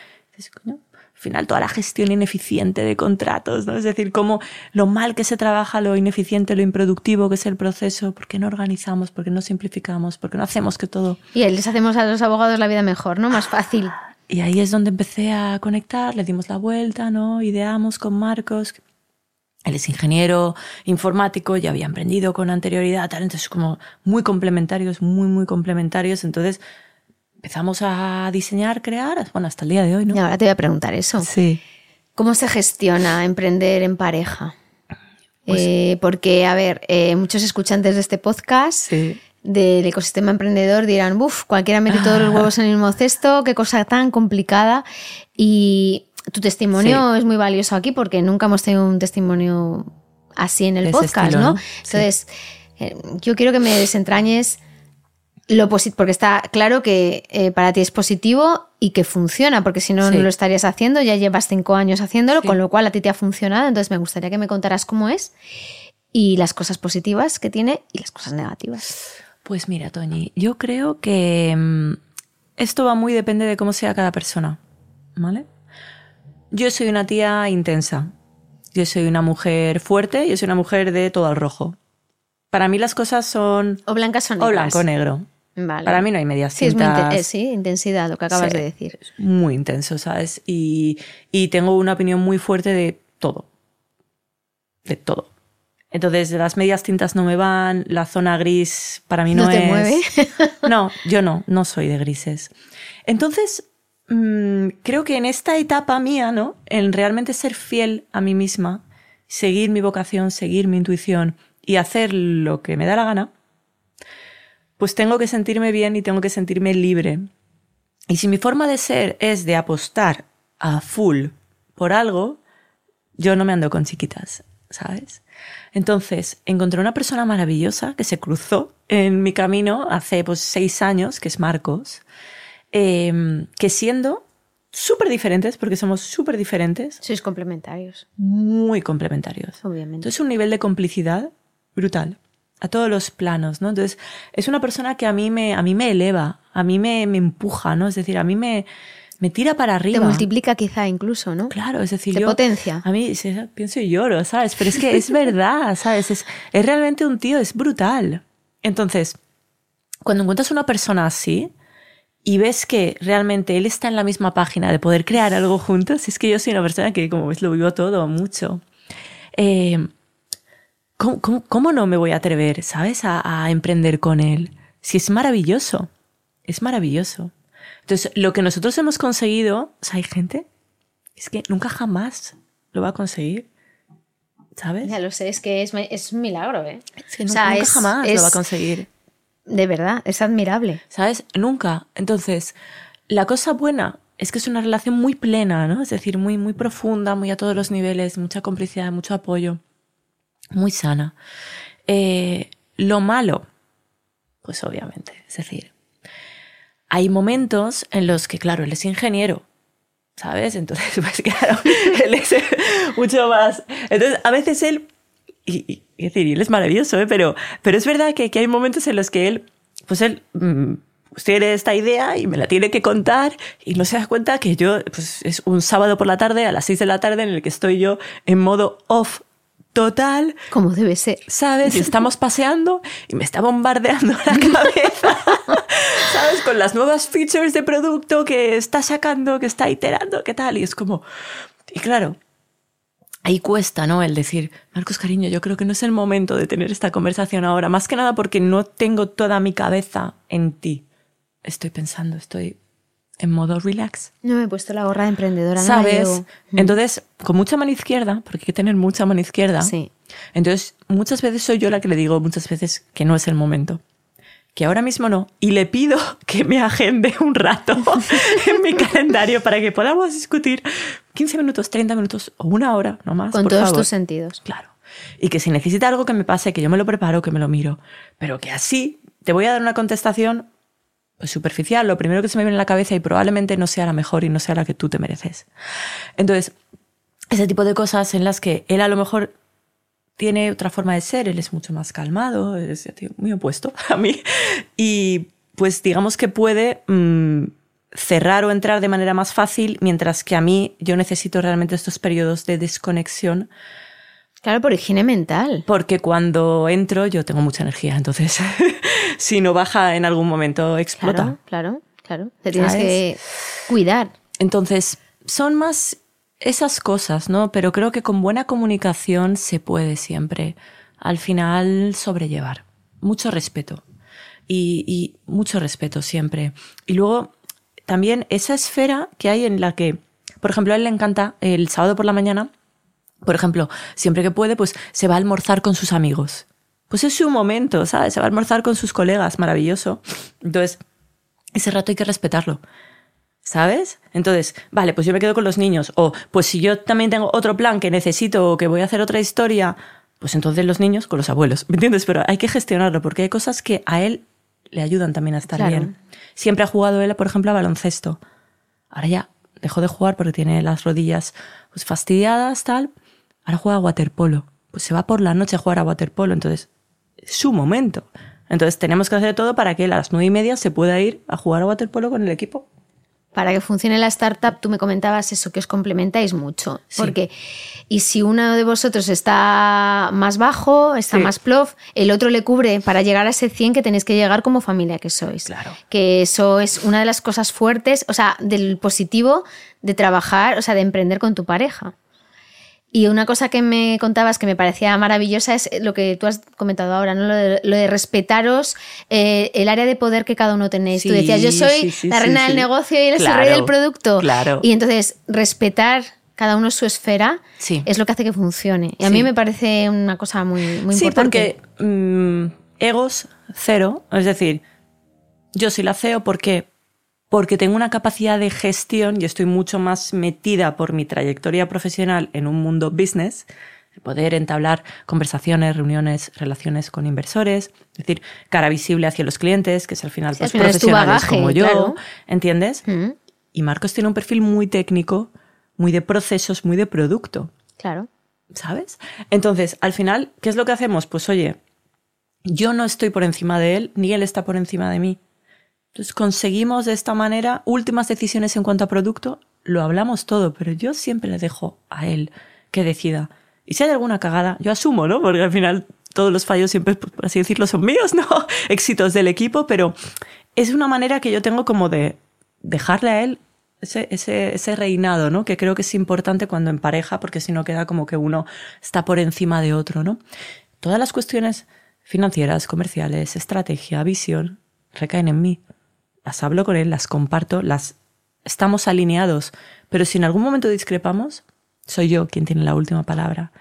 al final toda la gestión ineficiente de contratos, ¿no? Es decir, cómo lo mal que se trabaja, lo ineficiente, lo improductivo que es el proceso, ¿por qué no organizamos, por qué no simplificamos, por qué no hacemos que todo... Y les hacemos a los abogados la vida mejor, ¿no? Más fácil. Y ahí es donde empecé a conectar, le dimos la vuelta, ¿no? Ideamos con Marcos, él es ingeniero informático, ya había emprendido con anterioridad, tal, entonces como muy complementarios, muy, muy complementarios. Entonces empezamos a diseñar, crear, bueno, hasta el día de hoy, ¿no? Y ahora te voy a preguntar eso. Sí. ¿Cómo se gestiona emprender en pareja? Pues eh, porque, a ver, eh, muchos escuchantes de este podcast del ecosistema emprendedor dirán, uff, cualquiera mete todos los huevos en el mismo cesto, qué cosa tan complicada. Y tu testimonio es muy valioso aquí porque nunca hemos tenido un testimonio así en el podcast, ¿no? Entonces, eh, yo quiero que me desentrañes lo positivo, porque está claro que eh, para ti es positivo y que funciona, porque si no, no lo estarías haciendo, ya llevas cinco años haciéndolo, con lo cual a ti te ha funcionado, entonces me gustaría que me contaras cómo es y las cosas positivas que tiene y las cosas negativas. Pues mira, Toñi, yo creo que mm, esto va muy depende de cómo sea cada persona, ¿vale? Yo soy una tía intensa. Yo soy una mujer fuerte, yo soy una mujer de todo al rojo. Para mí las cosas son... O blancas o negras. O blanco o negro. Para mí no hay medias sí, tintas. Es sí, intensidad, lo que acabas de decir. Muy intenso, ¿sabes? Y, y tengo una opinión muy fuerte de todo. De todo. Entonces, las medias tintas no me van, la zona gris para mí no, ¿No te mueve? no, yo no, no soy de grises. Entonces, Mm, creo que en esta etapa mía, ¿no? En realmente ser fiel a mí misma, seguir mi vocación, seguir mi intuición y hacer lo que me da la gana, pues tengo que sentirme bien y tengo que sentirme libre. Y si mi forma de ser es de apostar a full por algo, yo no me ando con chiquitas, ¿sabes? Entonces, encontré una persona maravillosa que se cruzó en mi camino hace pues, seis años, que es Marcos, Em, que siendo súper diferentes, porque somos súper diferentes, Sois complementarios, muy complementarios. obviamente. Entonces, un nivel de complicidad brutal, a todos los planos, ¿no? Entonces, es una persona que a mí me, a mí me eleva, a mí me, me empuja, ¿no? Es decir, a mí me, me tira para arriba. Te multiplica quizá incluso, ¿no? Claro, es decir, Te yo potencia. a mí pienso y lloro, ¿sabes? Pero es que es verdad, ¿sabes? Es, es realmente un tío, es brutal. Entonces, cuando encuentras una persona así y ves que realmente él está en la misma página de poder crear algo juntos, es que yo soy una persona que, como ves, lo vivo todo mucho. Eh, ¿cómo, cómo, cómo no me voy a atrever, ¿sabes? A, a emprender con él. Si es maravilloso, es maravilloso. Entonces, lo que nosotros hemos conseguido, o sea, hay gente es que nunca jamás lo va a conseguir. ¿Sabes? Ya lo sé, es que es, es un milagro, ¿eh? Es que O nunca, sea, nunca es- jamás lo va a conseguir. De verdad, es admirable. ¿Sabes? Nunca. Entonces, la cosa buena es que es una relación muy plena, ¿no? Es decir, muy, muy profunda, muy a todos los niveles, mucha complicidad, mucho apoyo, muy sana. Eh, lo malo, pues obviamente, es decir, hay momentos en los que, claro, él es ingeniero, ¿sabes? Entonces, pues claro, él es mucho más. Entonces, a veces él. Y, y- él es maravilloso, ¿eh? Pero, pero es verdad que, que hay momentos en los que él, pues él. mm, pues tiene esta idea y me la tiene que contar y no se da cuenta que yo, pues es un sábado por la tarde a las 6 de la tarde en el que estoy yo en modo off total, Como debe ser. ¿sabes? Y estamos paseando y me está bombardeando la cabeza, ¿sabes? Con las nuevas features de producto que está sacando, que está iterando, ¿qué tal? Y es como... Y claro, ahí cuesta, ¿no? El decir, Marcos, cariño, yo creo que no es el momento de tener esta conversación ahora, más que nada porque no tengo toda mi cabeza en ti. Estoy pensando, estoy en modo relax. No me he puesto la gorra de emprendedora, no ¿Sabes? llevo. Mm. Entonces, con mucha mano izquierda, porque hay que tener mucha mano izquierda. Sí. Entonces, muchas veces soy yo la que le digo muchas veces que no es el momento. Que ahora mismo no. Y le pido que me agende un rato en mi calendario para que podamos discutir 15 minutos, 30 minutos o una hora, no más. Con por todos favor. tus sentidos. Claro. Y que si necesita algo que me pase, que yo me lo preparo, que me lo miro. Pero que así te voy a dar una contestación pues, superficial, lo primero que se me viene a la cabeza y probablemente no sea la mejor y no sea la que tú te mereces. Entonces, ese tipo de cosas en las que él a lo mejor tiene otra forma de ser, él es mucho más calmado, es muy opuesto a mí. Y pues digamos que puede mm, cerrar o entrar de manera más fácil, mientras que a mí yo necesito realmente estos periodos de desconexión Claro, por higiene mental. porque cuando entro yo tengo mucha energía, entonces si no baja en algún momento explota. Claro, claro, claro. Te tienes ¿Sabes? que cuidar. Entonces son más esas cosas, ¿no? Pero creo que con buena comunicación se puede siempre al final sobrellevar. Mucho respeto. Y, y mucho respeto siempre. Y luego también esa esfera que hay en la que, por ejemplo, a él le encanta el sábado por la mañana, por ejemplo, siempre que puede, pues se va a almorzar con sus amigos. Pues es su momento, ¿sabes? Se va a almorzar con sus colegas, maravilloso. Entonces, ese rato hay que respetarlo. ¿Sabes? Entonces, vale, pues yo me quedo con los niños. O, pues si yo también tengo otro plan que necesito o que voy a hacer otra historia, pues entonces los niños con los abuelos. ¿Me entiendes? Pero hay que gestionarlo porque hay cosas que a él le ayudan también a estar Claro. bien. Siempre ha jugado él, por ejemplo, a baloncesto. Ahora ya dejó de jugar porque tiene las rodillas pues, fastidiadas, tal. Ahora juega a waterpolo. Pues se va por la noche a jugar a waterpolo. Entonces, es su momento. Entonces tenemos que hacer todo para que él a las nueve y media se pueda ir a jugar a waterpolo con el equipo. Para que funcione la startup, tú me comentabas eso, que os complementáis mucho. Sí. Porque, y si uno de vosotros está más bajo, está Sí. más plof, el otro le cubre para llegar a ese 100 que tenéis que llegar como familia que sois. Claro. Que eso es una de las cosas fuertes, o sea, del positivo de trabajar, o sea, de emprender con tu pareja. Y una cosa que me contabas que me parecía maravillosa es lo que tú has comentado ahora, ¿no? Lo de, lo de respetaros eh, el área de poder que cada uno tenéis. tú Sí, decías, yo soy sí, sí, la sí, reina sí. del negocio y el Claro, rey del producto. claro. Y entonces, respetar cada uno su esfera Sí. es lo que hace que funcione. Y a Sí. mí me parece una cosa muy, muy sí, importante. porque mm, egos cero, es decir, yo soy la CEO porque porque tengo una capacidad de gestión y estoy mucho más metida por mi trayectoria profesional en un mundo business, de poder entablar conversaciones, reuniones, relaciones con inversores, es decir, cara visible hacia los clientes, que es al final Sí, pues, al final profesionales bagaje, como yo, claro. ¿entiendes? Mm. Y Marcos tiene un perfil muy técnico, muy de procesos, muy de producto. Claro. ¿Sabes? Entonces, al final, ¿qué es lo que hacemos? Pues oye, yo no estoy por encima de él, ni él está por encima de mí. Entonces conseguimos de esta manera últimas decisiones en cuanto a producto, lo hablamos todo, pero yo siempre le dejo a él que decida. Y si hay alguna cagada, yo asumo, ¿no? Porque al final todos los fallos siempre, por así decirlo, son míos, ¿no? Éxitos del equipo, pero es una manera que yo tengo como de dejarle a él ese, reinado, ¿no? Que creo que es importante cuando en pareja, porque si no queda como que uno está por encima de otro, ¿no? Todas las cuestiones financieras, comerciales, estrategia, visión, recaen en mí las hablo con él, las comparto, las estamos alineados, pero si en algún momento discrepamos, soy yo quien tiene la última palabra.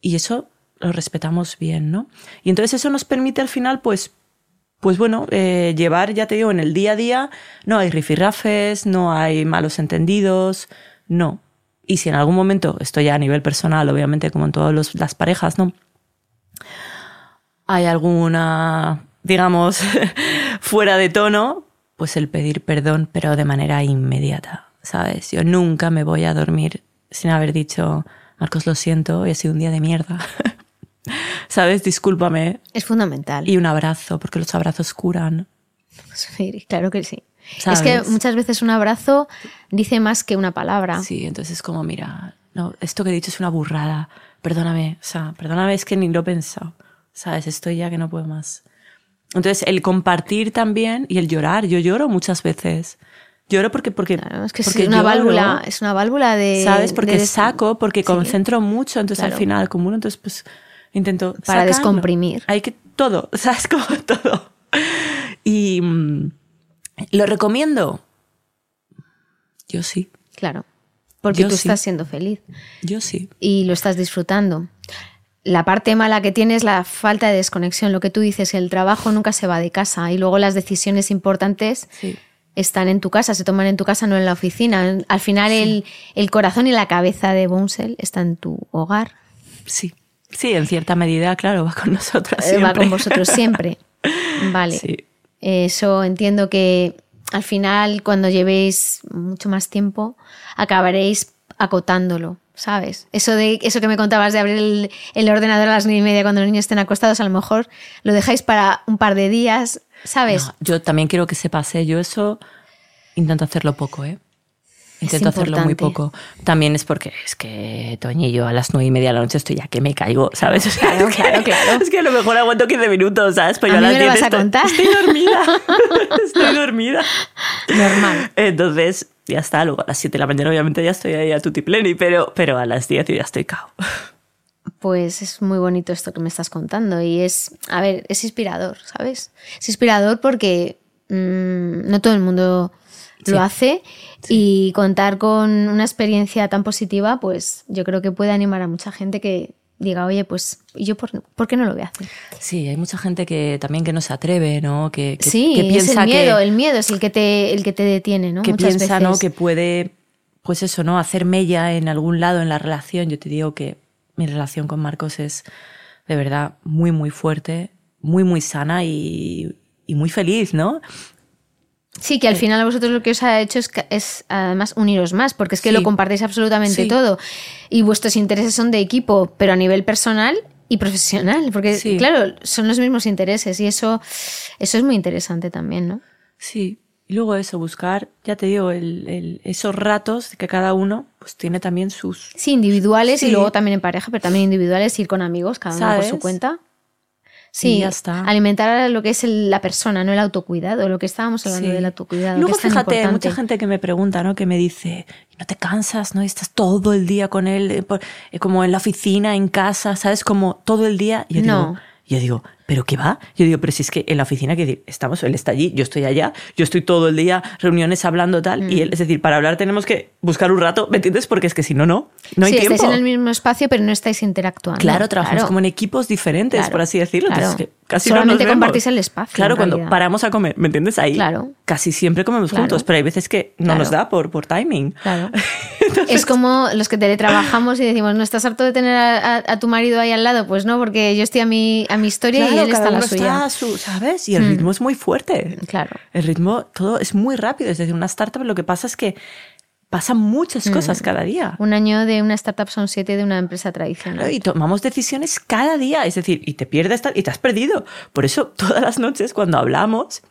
Y eso lo respetamos bien, ¿no? Y entonces eso nos permite al final, pues, pues bueno, eh, llevar, ya te digo, en el día a día, no hay rifirrafes, no hay malos entendidos, no. Y si en algún momento, esto ya a nivel personal, obviamente, como en todas las parejas, ¿no? Hay alguna, digamos, fuera de tono, pues el pedir perdón, pero de manera inmediata, ¿sabes? Yo nunca me voy a dormir sin haber dicho, Marcos, lo siento, hoy ha sido un día de mierda. ¿Sabes? Discúlpame. Es fundamental. Y un abrazo, porque los abrazos curan. Sí, claro que sí. Es que muchas veces un abrazo dice más que una palabra. Sí, entonces es como, mira, no, esto que he dicho es una burrada. Perdóname, o sea, perdóname, es que ni lo he pensado. ¿Sabes? Estoy ya que no puedo más. Entonces, el compartir también y el llorar. Yo lloro muchas veces. Lloro porque porque es que es una válvula, es una válvula de sabes porque saco, porque concentro mucho, entonces al final acumulo, entonces pues intento para descomprimir. Hay que todo, sabes como todo. Y mm, lo recomiendo. Yo sí. Claro. Porque tú estás siendo feliz. Yo sí. Y lo estás disfrutando la parte mala que tiene es la falta de desconexión. Lo que tú dices, el trabajo nunca se va de casa y luego las decisiones importantes están en tu casa, se toman en tu casa, no en la oficina. Al final el, corazón y la cabeza de Bouncel está en tu hogar. Sí, sí, en cierta medida, claro, va con nosotros siempre. Eh, va con vosotros siempre. Vale. Eso entiendo que al final, cuando llevéis mucho más tiempo, acabaréis acotándolo. ¿Sabes? Eso, de, eso que me contabas de abrir el, ordenador a las nueve y media cuando los niños estén acostados, a lo mejor lo dejáis para un par de días, ¿sabes? yo también quiero que se pase. Yo eso intento hacerlo poco, ¿eh? Intento hacerlo muy poco. También es porque es que Toñi yo a las nueve y media de la noche estoy ya que me caigo, ¿sabes? claro, claro, claro. Es que a lo mejor aguanto 15 minutos, ¿sabes? Pero yo a, me vas a contar? Estoy dormida. estoy dormida. Normal. Entonces, ya está. Luego a las 7 de la mañana, obviamente, ya estoy ahí a tutipleni, pero, pero a las 10 ya estoy cao. Pues es muy bonito esto que me estás contando y es, a ver, es inspirador, ¿sabes? Es inspirador porque mm, no todo el mundo lo hace y contar con una experiencia tan positiva, pues yo creo que puede animar a mucha gente que diga, oye, pues yo por, qué no lo voy a hacer? Sí, hay mucha gente que también que no se atreve, ¿no? Que, sí, piensa es el miedo, el miedo es el que te, el que te detiene, ¿no? Que piensa, ¿no? Que puede, pues eso, ¿no? Hacer mella en algún lado en la relación. Yo te digo que mi relación con Marcos es de verdad muy, muy fuerte, muy, muy sana y, y muy feliz, ¿no? Sí, que al final a vosotros lo que os ha hecho es, es además uniros más, porque es que lo compartéis absolutamente todo. Y vuestros intereses son de equipo, pero a nivel personal y profesional, porque claro, son los mismos intereses y eso, eso es muy interesante también, ¿no? Sí, y luego eso, buscar, ya te digo, esos ratos que cada uno pues tiene también sus... Sí, individuales y luego también en pareja, pero también individuales, ir con amigos, cada uno por su cuenta. Sí, ya está. alimentar lo que es la persona, no el autocuidado, lo que estábamos hablando del autocuidado. Luego, fíjate, mucha gente que me pregunta, ¿no? Que me dice, no te cansas, ¿no? Estás todo el día con él, eh, eh, como en la oficina, en casa, ¿sabes? Como todo el día. Y yo no. digo, yo digo, ¿pero qué va? Yo digo, pero si es que en la oficina, que decir, estamos, él está allí, yo estoy allá, yo estoy todo el día, reuniones hablando tal, y mm. él, es decir, para hablar tenemos que buscar un rato, ¿me entiendes? Porque es que si no, no, no hay sí, tiempo. estáis en el mismo espacio, pero no estáis interactuando. Claro, trabajamos como en equipos diferentes, por así decirlo. Entonces, casi Solamente no nos vemos. compartís el espacio, Claro, cuando realidad. paramos a comer, ¿me entiendes? Ahí Claro. casi siempre comemos Claro. juntos, pero hay veces que no Claro. nos da por, por timing. Claro. Es como los que teletrabajamos y decimos, ¿no estás harto de tener a, a- a tu marido ahí al lado? Pues no, porque yo estoy a mi, a mi historia y Claro, él está la suya. está su, ¿sabes? Y el Mm. ritmo es muy fuerte. Claro. El ritmo, todo es muy rápido. Es decir, una startup lo que pasa es que pasan muchas Mm. cosas cada día. Un año de una startup son siete de una empresa tradicional. Y tomamos decisiones cada día. Es decir, y te pierdes y te has perdido. Por eso, todas las noches cuando hablamos,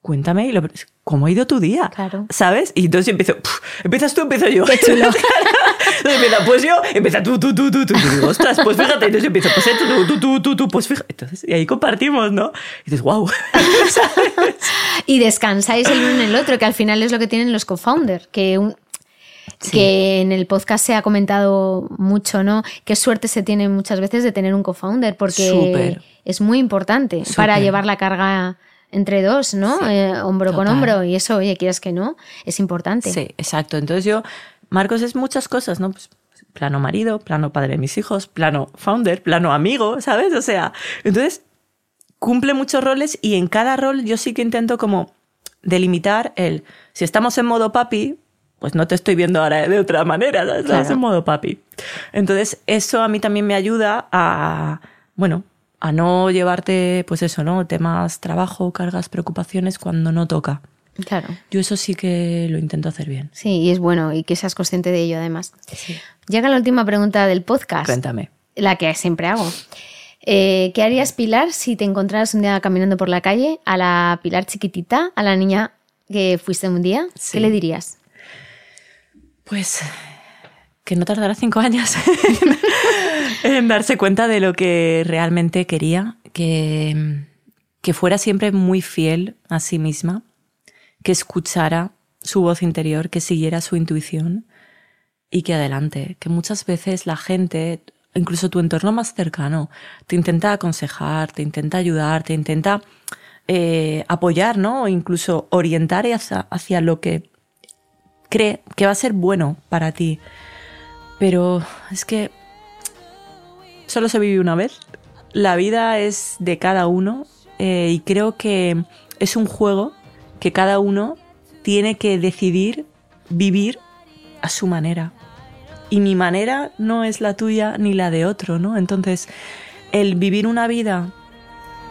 cuéntame y lo- cómo ha ido tu día. Claro. ¿Sabes? Y entonces empiezo, "Puf, empiezas tú, empiezo yo. Qué chulo. empieza, pues yo, empieza tú, tú, tú, tú, tú. Y digo, ostras, pues fíjate. Entonces empiezo, pues eh, tú, tú, tú, tú, tú, pues fíjate. Entonces, y ahí compartimos, ¿no? Y dices, wow. Y descansáis el uno en el otro, que al final es lo que tienen los co-founders, que un- que en el podcast se ha comentado mucho, ¿no? Qué suerte se tiene muchas veces de tener un co-founder, porque Súper. es muy importante para llevar la carga entre dos, ¿no? Sí, Eh, hombro con hombro. Y eso, oye, quieras que no, es importante. Sí, exacto. Entonces yo, Marcos es muchas cosas, ¿no? Pues, plano marido, plano padre de mis hijos, plano founder, plano amigo, ¿sabes? O sea, entonces cumple muchos roles y en cada rol yo sí que intento como delimitar el, si estamos en modo papi, pues no te estoy viendo ahora de otra manera, ¿sabes? Claro. en modo papi. Entonces eso a mí también me ayuda a, bueno, a no llevarte, pues eso, ¿no? Temas, trabajo, cargas, preocupaciones cuando no toca. Claro. Yo eso sí que lo intento hacer bien. Sí, y es bueno y que seas consciente de ello además. Llega la última pregunta del podcast. Cuéntame. La que siempre hago. Eh, ¿Qué harías, Pilar, si te encontraras un día caminando por la calle a la Pilar chiquitita, a la niña que fuiste un día? Sí. ¿Qué le dirías? Pues que no tardará cinco años en darse cuenta de lo que realmente quería, que, que fuera siempre muy fiel a sí misma, que escuchara su voz interior, que siguiera su intuición y que adelante, que muchas veces la gente, incluso tu entorno más cercano, te intenta aconsejar, te intenta ayudar, te intenta eh, apoyar, ¿no? O incluso orientar hacia, hacia lo que cree que va a ser bueno para ti. Pero es que solo se vive una vez. La vida es de cada uno eh, y creo que es un juego que cada uno tiene que decidir vivir a su manera. Y mi manera no es la tuya ni la de otro, ¿no? Entonces, el vivir una vida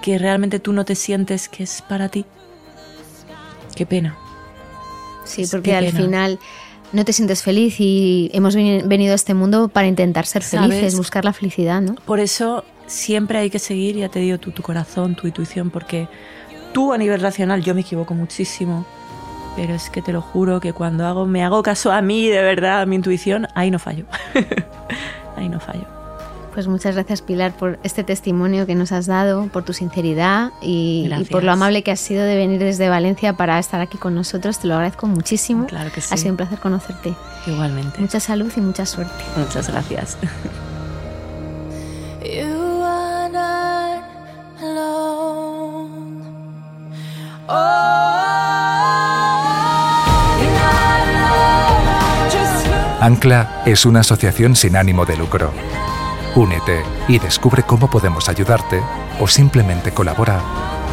que realmente tú no te sientes que es para ti, qué pena. Sí, porque al final no te sientes feliz y hemos veni- venido a este mundo para intentar ser ¿Sabes? felices, buscar la felicidad, ¿no? Por eso siempre hay que seguir, ya te digo, tu, tu corazón, tu intuición, porque tú a nivel racional yo me equivoco muchísimo, pero es que te lo juro que cuando hago, me hago caso a mí, de verdad, a mi intuición, ahí no fallo. ahí no fallo. Pues muchas gracias Pilar por este testimonio que nos has dado, por tu sinceridad y, y por lo amable que has sido de venir desde Valencia para estar aquí con nosotros. Te lo agradezco muchísimo. Claro que sí. Ha sido un placer conocerte. Igualmente. Mucha salud y mucha suerte. Muchas gracias. You are not alone. Oh, Ancla es una asociación sin ánimo de lucro. Únete y descubre cómo podemos ayudarte o simplemente colabora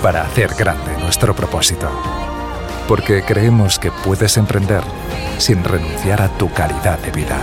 para hacer grande nuestro propósito. Porque creemos que puedes emprender sin renunciar a tu calidad de vida.